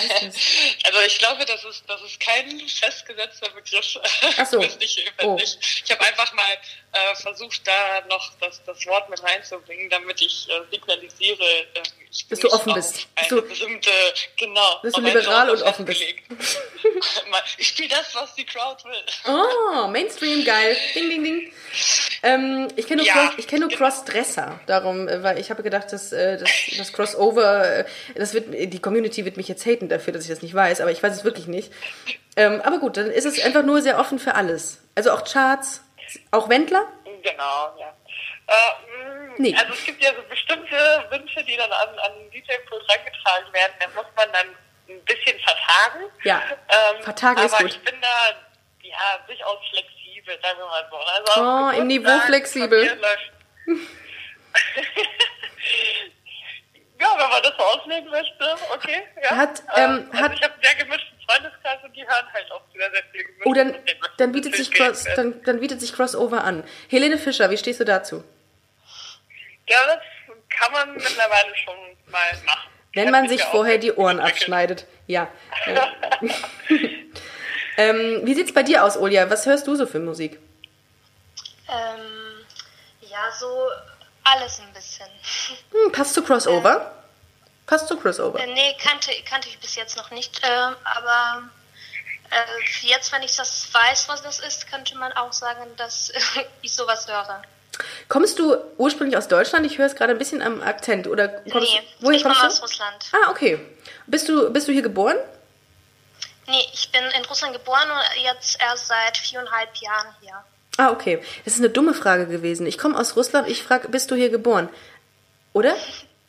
Also ich glaube, das ist, das ist kein festgesetzter Begriff. Ach so. Weiß Oh. Ich habe einfach mal äh, versucht, da noch das, das Wort mit reinzubringen, damit ich äh, signalisiere, äh, ich Dass du offen bist. Dass du- bestimmte, genau. dass du liberal und offen bist. ich spiele das, was die Crowd will. Oh, Mainstream, geil. Ding, ding, ding. Ähm, ich kenne nur, Ja, Cross, ich kenn nur genau. Crossdresser. Darum, äh, weil ich habe gedacht, dass äh, das, das Crossover, äh, das wird, die Community wird mich jetzt haten dafür, dass ich das nicht weiß, aber ich weiß es wirklich nicht. Ähm, aber gut, dann ist es einfach nur sehr offen für alles. Also auch Charts, auch Wendler? Genau, ja. Äh, Nee. Also es gibt ja so bestimmte Wünsche, die dann an, an DJ-Pool rangetragen werden. Da muss man dann ein bisschen vertagen. Ja, Ähm, vertagen ist aber gut. ich bin da ja durchaus flexibel, sagen wir mal so. Also Oh, im Niveau flexibel. ja, wenn man das so auslegen möchte, okay. Ja. Hat, Ähm, ähm, also hat- ich habe sehr gemischten Freundeskreis und die hören halt auch sehr, sehr viel gemischt. Oh, dann, den dann, bietet sich Cross, dann, dann bietet sich Crossover an. Helene Fischer, wie stehst du dazu? Ja, das kann man mittlerweile schon mal machen. Wenn Hat man sich vorher die Ohren abschneidet. Ja. ähm, wie sieht's bei dir aus, Olja? Was hörst du so für Musik? Ähm, ja, so alles ein bisschen. Hm, passt zu Crossover? Passt zu Crossover. Äh, nee, kannte, kannte ich bis jetzt noch nicht. ähm, aber äh, jetzt, wenn ich das weiß, was das ist, könnte man auch sagen, dass ich sowas höre. Kommst du ursprünglich aus Deutschland? Ich höre es gerade ein bisschen am Akzent. Oder kommst, nee, woher ich komme aus? Russland. Ah, okay. Bist du, bist du hier geboren? Nee, ich bin in Russland geboren und jetzt erst seit viereinhalb Jahren hier. Ah, okay. Das ist eine dumme Frage gewesen. Ich komme aus Russland. Ich frage, bist du hier geboren? Oder?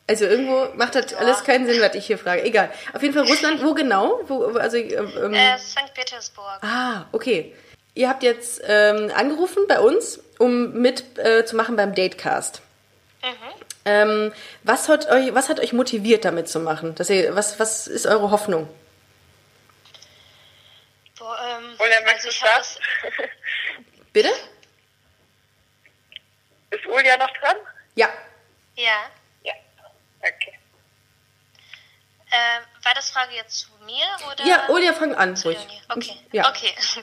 Also irgendwo macht das alles keinen Sinn, was ich hier frage. Egal. Auf jeden Fall Russland. Wo genau? Wo, also, ähm, ähm, Äh, St. Petersburg. Ah, okay. Ihr habt jetzt ähm, angerufen bei uns, um mit äh, zu machen beim Datecast. Ähm, was, hat euch, was hat euch motiviert, damit zu machen? Dass ihr, was, was ist eure Hoffnung? Boah, ähm, Oder also möchtest ich du das? Bitte? Ist Ulja noch dran? Ja. Ja. Ja. Okay. Ähm, war das Frage jetzt zu mir oder? Ja, Olia, fang an, zu ruhig. Okay. Ja. Okay.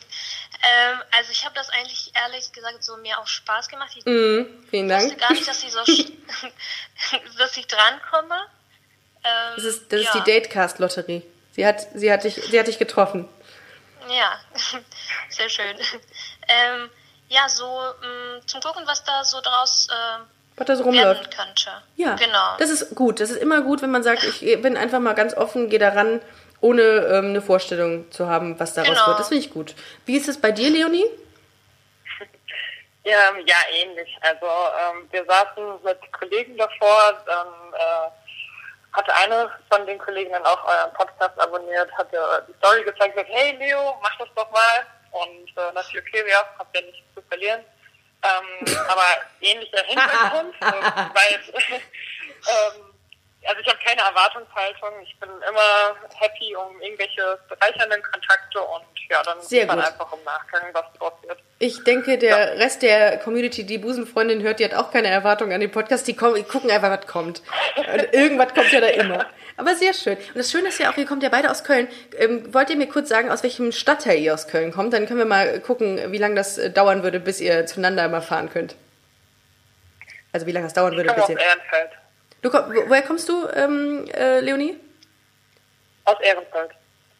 ähm, also ich habe das eigentlich ehrlich gesagt so mir auch Spaß gemacht. Ich Mhm, vielen wusste Dank. gar nicht, dass ich so dass ich drankomme. Ähm, Das ist, das ist ja. die Datecast-Lotterie. Sie hat, sie, hat dich, sie hat dich getroffen. Ja, sehr schön. Ähm, ja, so mh, zum gucken, was da so draus äh, Was da so werden rumläuft. könnte. Ja, Genau. das ist gut. Das ist immer gut, wenn man sagt, ich bin einfach mal ganz offen, gehe daran, ohne ähm, eine Vorstellung zu haben, was daraus Genau. wird. Das finde ich gut. Wie ist es bei dir, Leonie? Ja, ja, ähnlich. Also ähm, wir saßen mit Kollegen davor, dann äh, hatte eine von den Kollegen dann auch euren Podcast abonniert, hat ja die Story gezeigt, gesagt, hey Leo, mach das doch mal. Und äh, natürlich, okay, ja, habt ja nichts zu verlieren. Ähm, aber ähnlicher Hintergrund, äh, weil ähm, also ich habe keine Erwartungshaltung. Ich bin immer happy um irgendwelche bereichernden Kontakte und ja, dann Sehr sieht man einfach im Nachgang, was draus wird. Ich denke, der Rest der Community, die Busenfreundin hört, die hat auch keine Erwartung an den Podcast. Die, kommen, die gucken einfach, was kommt. Und irgendwas kommt ja da immer. Aber sehr schön. Und das Schöne ist ja auch, ihr kommt ja beide aus Köln. Ähm, wollt ihr mir kurz sagen, aus welchem Stadtteil ihr aus Köln kommt? Dann können wir mal gucken, wie lange das äh, dauern würde, bis ihr zueinander mal fahren könnt. Also wie lange das dauern Ich würde, bis aus ihr... Ehrenfeld. Du, woher kommst du, ähm, äh, Leonie? Aus Ehrenfeld.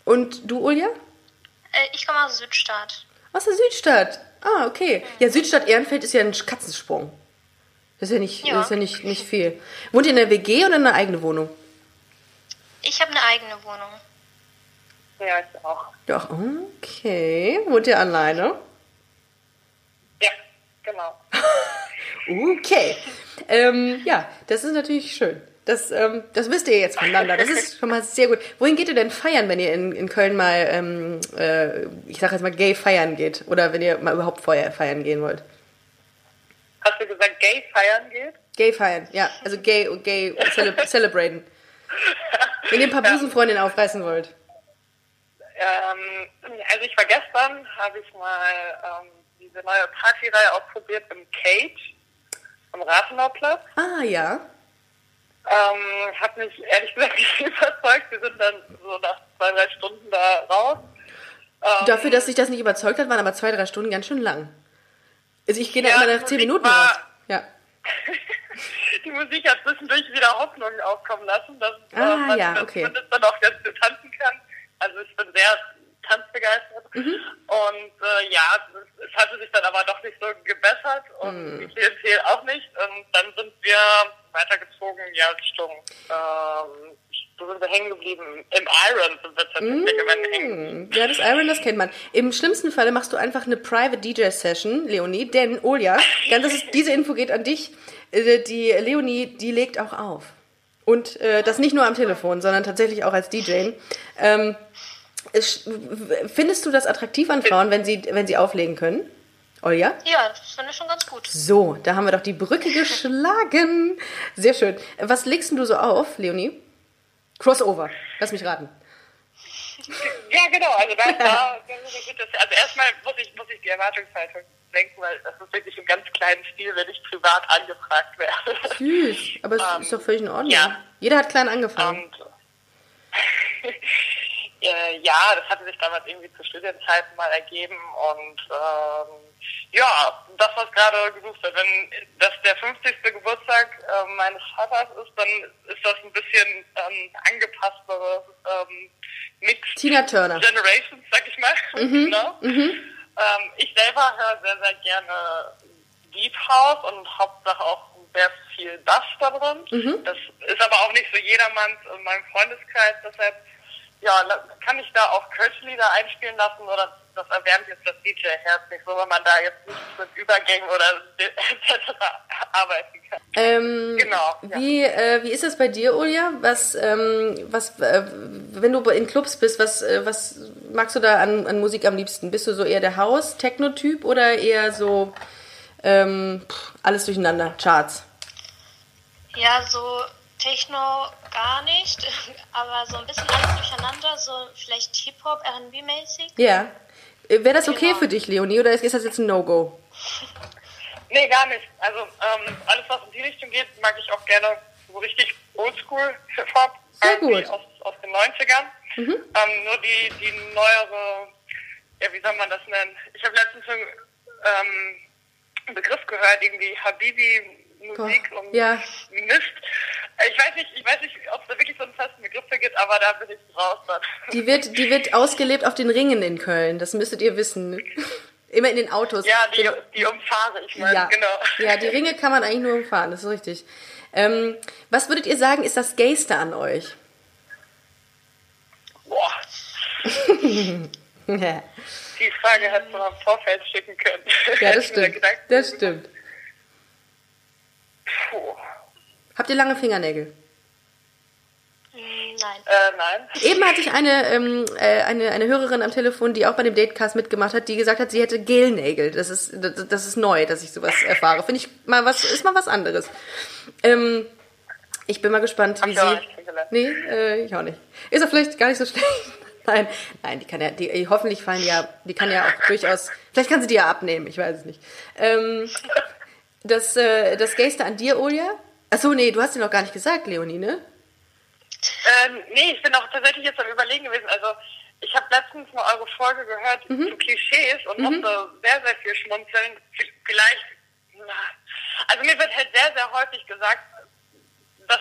Und du, Ulja? Äh, ich komme aus Südstadt. Aus der Südstadt. Ah, okay. Ja, Südstadt Ehrenfeld ist ja ein Katzensprung. Das ist ja nicht, Ja. Das ist ja nicht, nicht viel. Wohnt ihr in der WG oder in einer eigenen Wohnung? Ich habe eine eigene Wohnung. Ja, ich auch. Doch, okay. Wohnt ihr alleine? Ja, genau. Okay. Ähm, ja, das ist natürlich schön. Das, ähm, das wisst ihr jetzt voneinander. Das ist schon mal sehr gut. Wohin geht ihr denn feiern, wenn ihr in, in Köln mal, ähm, äh, ich sag jetzt mal, gay feiern geht? Oder wenn ihr mal überhaupt Feuer feiern gehen wollt? Hast du gesagt, gay feiern geht? Gay feiern, ja. Also gay, gay cele celebraten. Wenn ihr ein paar Busenfreundinnen aufreißen wollt. Ähm, also ich war gestern, habe ich mal ähm, diese neue Partyreihe ausprobiert im Cage am Rathenauplatz. Ah, ja. Ähm, hat mich ehrlich gesagt nicht überzeugt. Wir sind dann so nach zwei, drei Stunden da raus. Ähm, Dafür, dass sich das nicht überzeugt hat, waren aber zwei, drei Stunden ganz schön lang. Also ich gehe da Ja, immer die nach zehn Minuten war- raus. Ja. die Musik hat zwischendurch wieder Hoffnung aufkommen lassen, dass äh, Ah, man ja, das okay. zumindest dann auch ganz gut tanzen kann. Also ich bin sehr tanzbegeistert. Mhm. Und äh, ja, es, es hatte sich dann aber doch nicht so gebessert und Mhm. die Klientel auch nicht. Und dann sind wir weitergezogen, ja, Richtung, ähm, wo sind wir hängen geblieben? Im Iron sind wir tatsächlich am Ende hängen. Ja, das Iron, das kennt man. Im schlimmsten Falle machst du einfach eine Private DJ-Session, Leonie, denn Olja, ganz, das ist, diese Info geht an dich. Äh, Die Leonie, die legt auch auf. Und äh, das nicht nur am Telefon, sondern tatsächlich auch als DJ. Ähm, findest du das attraktiv an Frauen, wenn sie, wenn sie auflegen können? Olja? Ja, das finde ich schon ganz gut. So, da haben wir doch die Brücke geschlagen. Sehr schön. Was legst denn du so auf, Leonie? Crossover. Lass mich raten. Ja, genau. Also da, da, also erstmal muss ich, muss ich die Erwartungshaltung denken, weil das ist wirklich im ganz kleinen Stil, wenn ich privat angefragt werde. Süß. Aber es ist doch völlig in Ordnung. ja. Jeder hat klein angefangen. Und äh, ja, das hatte sich damals irgendwie zu Studienzeiten mal ergeben und ähm, ja, das, was gerade gesucht wird. Wenn das der 50. Geburtstag äh, meines Vaters ist, dann ist das ein bisschen ähm, angepasstere ähm, Mix Tina Turner. Generations, sag ich mal. genau. Ähm, ich selber höre sehr, sehr gerne Deep House und Hauptsache auch sehr viel Bass da drin. Das ist aber auch nicht so jedermanns in meinem Freundeskreis, deshalb ja, kann ich da auch Kirchenlieder einspielen lassen oder das erwärmt jetzt das DJ-Herz nicht so, wenn man da jetzt nicht mit Übergängen oder etc. arbeiten kann. Ähm, Genau, ja. Wie, äh, wie ist das bei dir, Ulja? Was, ähm, was, äh, wenn du in Clubs bist, was, äh, was magst du da an, an Musik am liebsten? Bist du so eher der House-Techno-Typ oder eher so ähm, alles durcheinander, Charts? Ja, so Techno gar nicht, aber so ein bisschen alles durcheinander, so vielleicht Hip-Hop, R&B-mäßig. Ja. Wäre das okay Genau. für dich, Leonie, oder ist das jetzt ein No-Go? Nee, gar nicht. Also ähm, alles, was in die Richtung geht, mag ich auch gerne so richtig oldschool Hip-Hop. Sehr gut. Aus, aus den 90ern. Ähm, nur die, die neuere, ja, wie soll man das nennen? Ich habe letztens so, ähm, einen Begriff gehört, irgendwie Habibi-Musik Oh, und ja. Mist. Ich weiß nicht, ich weiß nicht, ob es da wirklich so einen festen Begriff für gibt, aber da bin ich raus dann. Die wird, die wird ausgelebt auf den Ringen in Köln, das müsstet ihr wissen. Immer in den Autos. Ja, die, Genau. die umfahre ich mal, Ja. genau. ja, die Ringe kann man eigentlich nur umfahren, das ist richtig. Ähm, was würdet ihr sagen, ist das Gayste an euch? Boah, ja, die Frage hätte man im Vorfeld schicken können. das Hätte mir stimmt. Das stimmt. Puh. Habt ihr lange Fingernägel? Hm, Nein. Äh, nein. Eben hatte ich eine, ähm, äh, eine, eine Hörerin am Telefon, die auch bei dem Datecast mitgemacht hat, die gesagt hat, sie hätte Gelnägel. Das ist, das, das ist neu, dass ich sowas erfahre. Finde ich mal was, ist mal was anderes. Ähm, ich bin mal gespannt, wie Habt ihr auch sie. Nee, äh, ich auch nicht. Ist ja vielleicht gar nicht so schlecht. Nein, nein, die kann ja, die, hoffentlich fallen die ja, die kann ja auch durchaus, vielleicht kann sie die ja abnehmen, ich weiß es nicht. Ähm, das, äh, das Gayste an dir, Olja? Achso, nee, du hast dir noch gar nicht gesagt, Leonie, ne? Ähm, nee, ich bin auch tatsächlich jetzt am Überlegen gewesen. Also, ich habe letztens mal eure Folge gehört Mhm. zu Klischees und musste sehr, sehr viel schmunzeln. Vielleicht, na, also mir wird halt sehr, sehr häufig gesagt, dass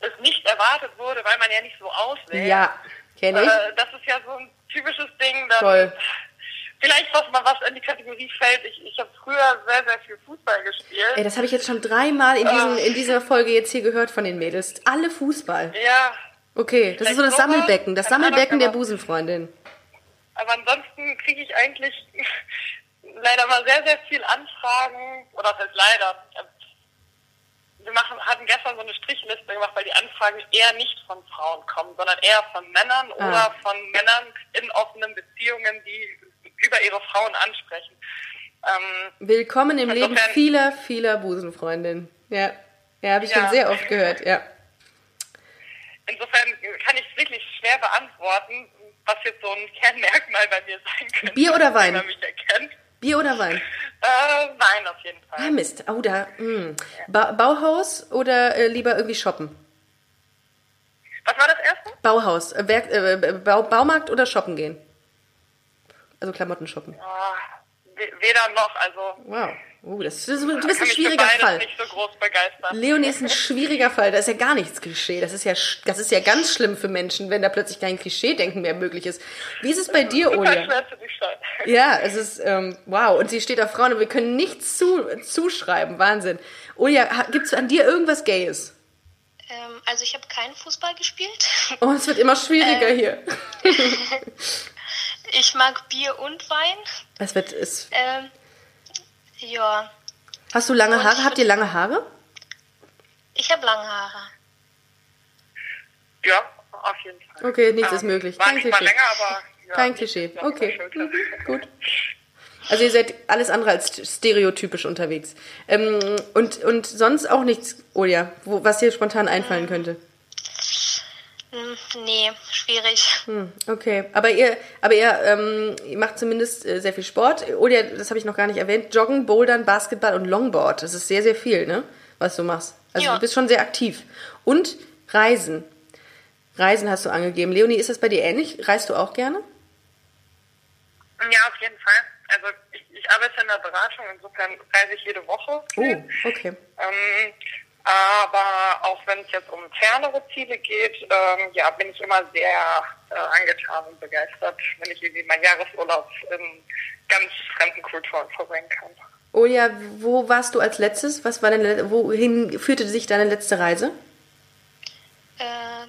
es nicht erwartet wurde, weil man ja nicht so aussieht. Ja, kenne ich. Äh, das ist ja so ein typisches Ding. Dann Toll. Vielleicht, was mal was in die Kategorie fällt. Ich, ich habe früher sehr, sehr viel Fußball gespielt. Ey, das habe ich jetzt schon dreimal in, diesen, in dieser Folge jetzt hier gehört von den Mädels. Alle Fußball. ja, Okay, das ist so das Sammelbecken, das Sammelbecken der Busenfreundin. Aber ansonsten kriege ich eigentlich leider mal sehr, sehr viel Anfragen, oder was heißt leider? Wir machen, hatten gestern so eine Strichliste gemacht, weil die Anfragen eher nicht von Frauen kommen, sondern eher von Männern Ah. oder von Männern in offenen Beziehungen, die über ihre Frauen ansprechen. Ähm, Willkommen im Leben Insofern- vieler, vieler Busenfreundinnen. Ja, ja habe ich schon Ja. sehr oft gehört, ja. insofern kann ich es wirklich schwer beantworten, was jetzt so ein Kernmerkmal bei mir sein könnte. Bier oder Wein? Wenn man mich erkennt. Bier oder Wein? Äh, nein, auf jeden Fall. Ah, Mist. Oh, da. Hm. Ba Bauhaus oder äh, lieber irgendwie shoppen? Was war das erste? Bauhaus. Äh, Werk, äh, Bau Baumarkt oder shoppen gehen? Also Klamotten shoppen. We- weder noch, also Wow. Oh, das, das, du bist ein schwieriger Fall. nicht so groß begeistern. Leonie ist ein schwieriger Fall. Da ist ja gar nichts Klischee. Das ist ja, sch- das ist ja ganz schlimm für Menschen, wenn da plötzlich kein Klischee-Denken mehr möglich ist. Wie ist es bei dir, Olia? schwer zu gestalten. Ja, es ist, ähm, wow. Und sie steht auf Frauen und wir können nichts zu, zuschreiben. Wahnsinn. Olia, gibt es an dir irgendwas Gayes? Ähm, also ich habe keinen Fußball gespielt. Oh, es wird immer schwieriger hier. Ich mag Bier und Wein. Es wird, es, Ähm, ja, hast du lange Und Haare? Habt ihr lange Haare? ich habe lange Haare. Ja, auf jeden Fall. Okay, nichts Ähm, ist möglich. War Kein Klischee. länger, aber ja, Kein Klischee. Okay. Mhm, Gut. Also ihr seid alles andere als stereotypisch unterwegs. Ähm, und, und sonst auch nichts, Olia, wo, was dir spontan einfallen könnte. Hm, nee, schwierig. Hm, okay, aber ihr, aber ihr, ähm, ihr macht zumindest äh, sehr viel Sport. Olia, das habe ich noch gar nicht erwähnt. Joggen, Bouldern, Basketball und Longboard. Das ist sehr, sehr viel, ne? Was du machst. Also Ja. du bist schon sehr aktiv. Und Reisen. Reisen hast du angegeben. Leonie, ist das bei dir ähnlich? Reist du auch gerne? Ja, auf jeden Fall. Also ich, ich arbeite in der Beratung, insofern reise ich jede Woche. Oh, okay. Ähm, aber auch wenn es jetzt um fernere Ziele geht, ähm, ja, bin ich immer sehr äh, angetan und begeistert, wenn ich irgendwie meinen Jahresurlaub in ganz fremden Kulturen verbringen kann. Olia, wo warst du als letztes? Was war deine, wohin führte sich deine letzte Reise? Äh,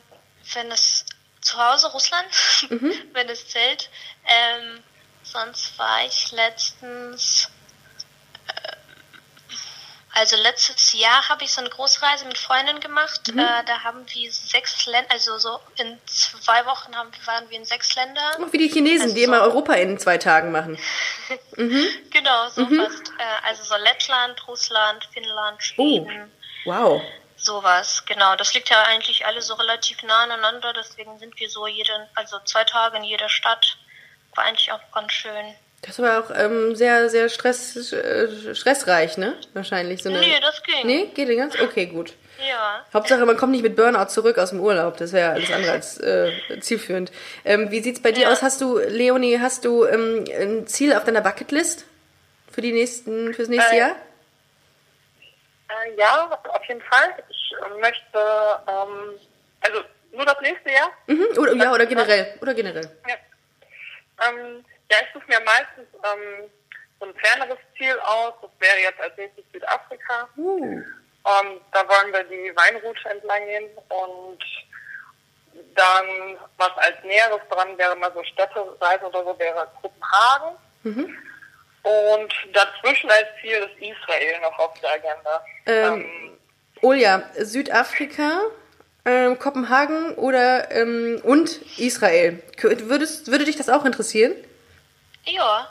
wenn es zu Hause Russland, wenn es zählt. Ähm, sonst war ich letztens. Also letztes Jahr habe ich so eine Großreise mit Freunden gemacht. Äh, da haben wir sechs Länder, also so in zwei Wochen haben, waren wir in sechs Ländern. Auch wie die Chinesen, Also die immer so- Europa in zwei Tagen machen. Genau, so fast. Äh, also so Lettland, Russland, Finnland, Oh, Schweden. wow. Sowas, genau. Das liegt ja eigentlich alle so relativ nah aneinander, deswegen sind wir so jeden, also zwei Tage in jeder Stadt. War eigentlich auch ganz schön. Das war auch ähm, sehr, sehr stress, äh, stressreich, ne? Wahrscheinlich. So eine, Nee, das ging. Nee, geht ganz? Okay, gut. Ja. Hauptsache, man kommt nicht mit Burnout zurück aus dem Urlaub. Das wäre alles andere als äh, zielführend. Ähm, wie sieht's bei dir Ja. aus? Hast du, Leonie, hast du ähm, ein Ziel auf deiner Bucketlist für die nächsten, fürs nächste Äh, Jahr? Äh, ja, auf jeden Fall. Ich äh, möchte, ähm, also nur das nächste Jahr. Mhm. Oder, ja, oder generell. Oder generell. Ja, ähm, ja ich suche mir meistens ähm, so ein ferneres Ziel aus. Das wäre jetzt als nächstes Südafrika. Uh. Ähm, da wollen wir die Weinroute entlang gehen und dann, was als Näheres dran wäre, mal so Städtereise oder so, wäre Kopenhagen. Und dazwischen als Ziel ist Israel noch auf der Agenda. Ähm, Olja, Südafrika, ähm, Kopenhagen oder ähm, und Israel. Würdest, würde dich das auch interessieren? Ja,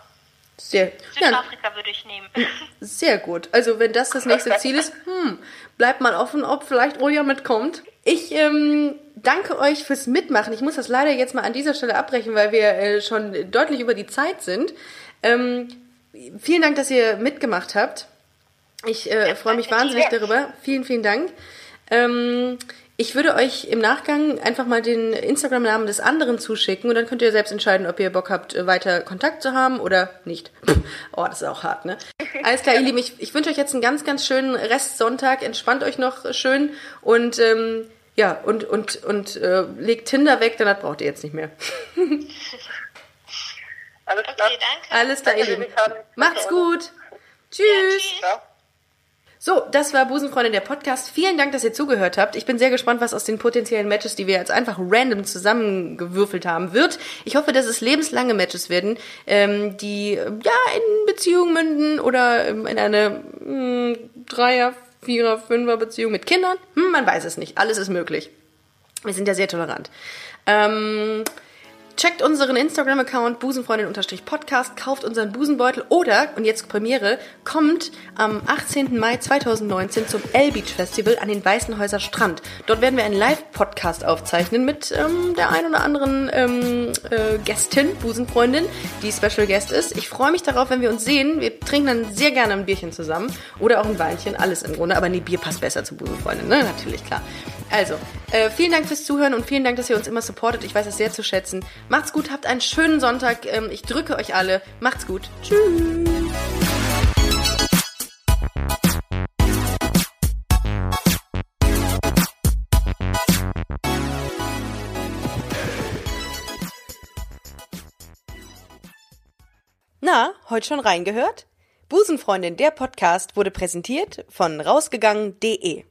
Sehr, ja, Südafrika würde ich nehmen. sehr gut. Also wenn das das nächste Ziel ist, hm, bleibt mal offen, ob vielleicht Olja mitkommt. Ich ähm, danke euch fürs Mitmachen. Ich muss das leider jetzt mal an dieser Stelle abbrechen, weil wir äh, schon deutlich über die Zeit sind. Ähm, vielen Dank, dass ihr mitgemacht habt. Ich äh, freue mich wahnsinnig darüber. Vielen, vielen Dank. Ähm, ich würde euch im Nachgang einfach mal den Instagram-Namen des anderen zuschicken und dann könnt ihr selbst entscheiden, ob ihr Bock habt, weiter Kontakt zu haben oder nicht. Oh, das ist auch hart, ne? Alles klar, ihr Lieben, ich, ich wünsche euch jetzt einen ganz, ganz schönen Restsonntag. Entspannt euch noch schön und ähm, ja, und, und, und äh, legt Tinder weg, denn das braucht ihr jetzt nicht mehr. Alles klar. Okay, danke. Alles klar, ihr Lieben. Macht's gut. Tschüss. Tschüss. So, das war Busenfreundin der Podcast. Vielen Dank, dass ihr zugehört habt. Ich bin sehr gespannt, was aus den potenziellen Matches, die wir jetzt einfach random zusammengewürfelt haben, wird. Ich hoffe, dass es lebenslange Matches werden, ähm, die äh, ja in Beziehungen münden oder ähm, in eine mh, Dreier, Vierer, Fünfer Beziehung mit Kindern. Hm, man weiß es nicht. Alles ist möglich. Wir sind ja sehr tolerant. Ähm, checkt unseren Instagram-Account busenfreundin-podcast, kauft unseren Busenbeutel oder, und jetzt Premiere, kommt am 18. Mai 2019 zum L-Beach Festival an den Weißenhäuser Strand. Dort werden wir einen Live-Podcast aufzeichnen mit ähm, der ein oder anderen ähm, äh, Gästin, Busenfreundin, die Special Guest ist. Ich freue mich darauf, wenn wir uns sehen. Wir trinken dann sehr gerne ein Bierchen zusammen oder auch ein Weinchen, alles im Grunde. Aber nee, Bier passt besser zu Busenfreundin, ne? Natürlich, klar. Also, äh, vielen Dank fürs Zuhören und vielen Dank, dass ihr uns immer supportet. Ich weiß es sehr zu schätzen. Macht's gut, habt einen schönen Sonntag. Ähm, ich drücke euch alle. Macht's gut. Tschüss. Na, heute schon reingehört? Busenfreundin, der Podcast wurde präsentiert von rausgegangen.de.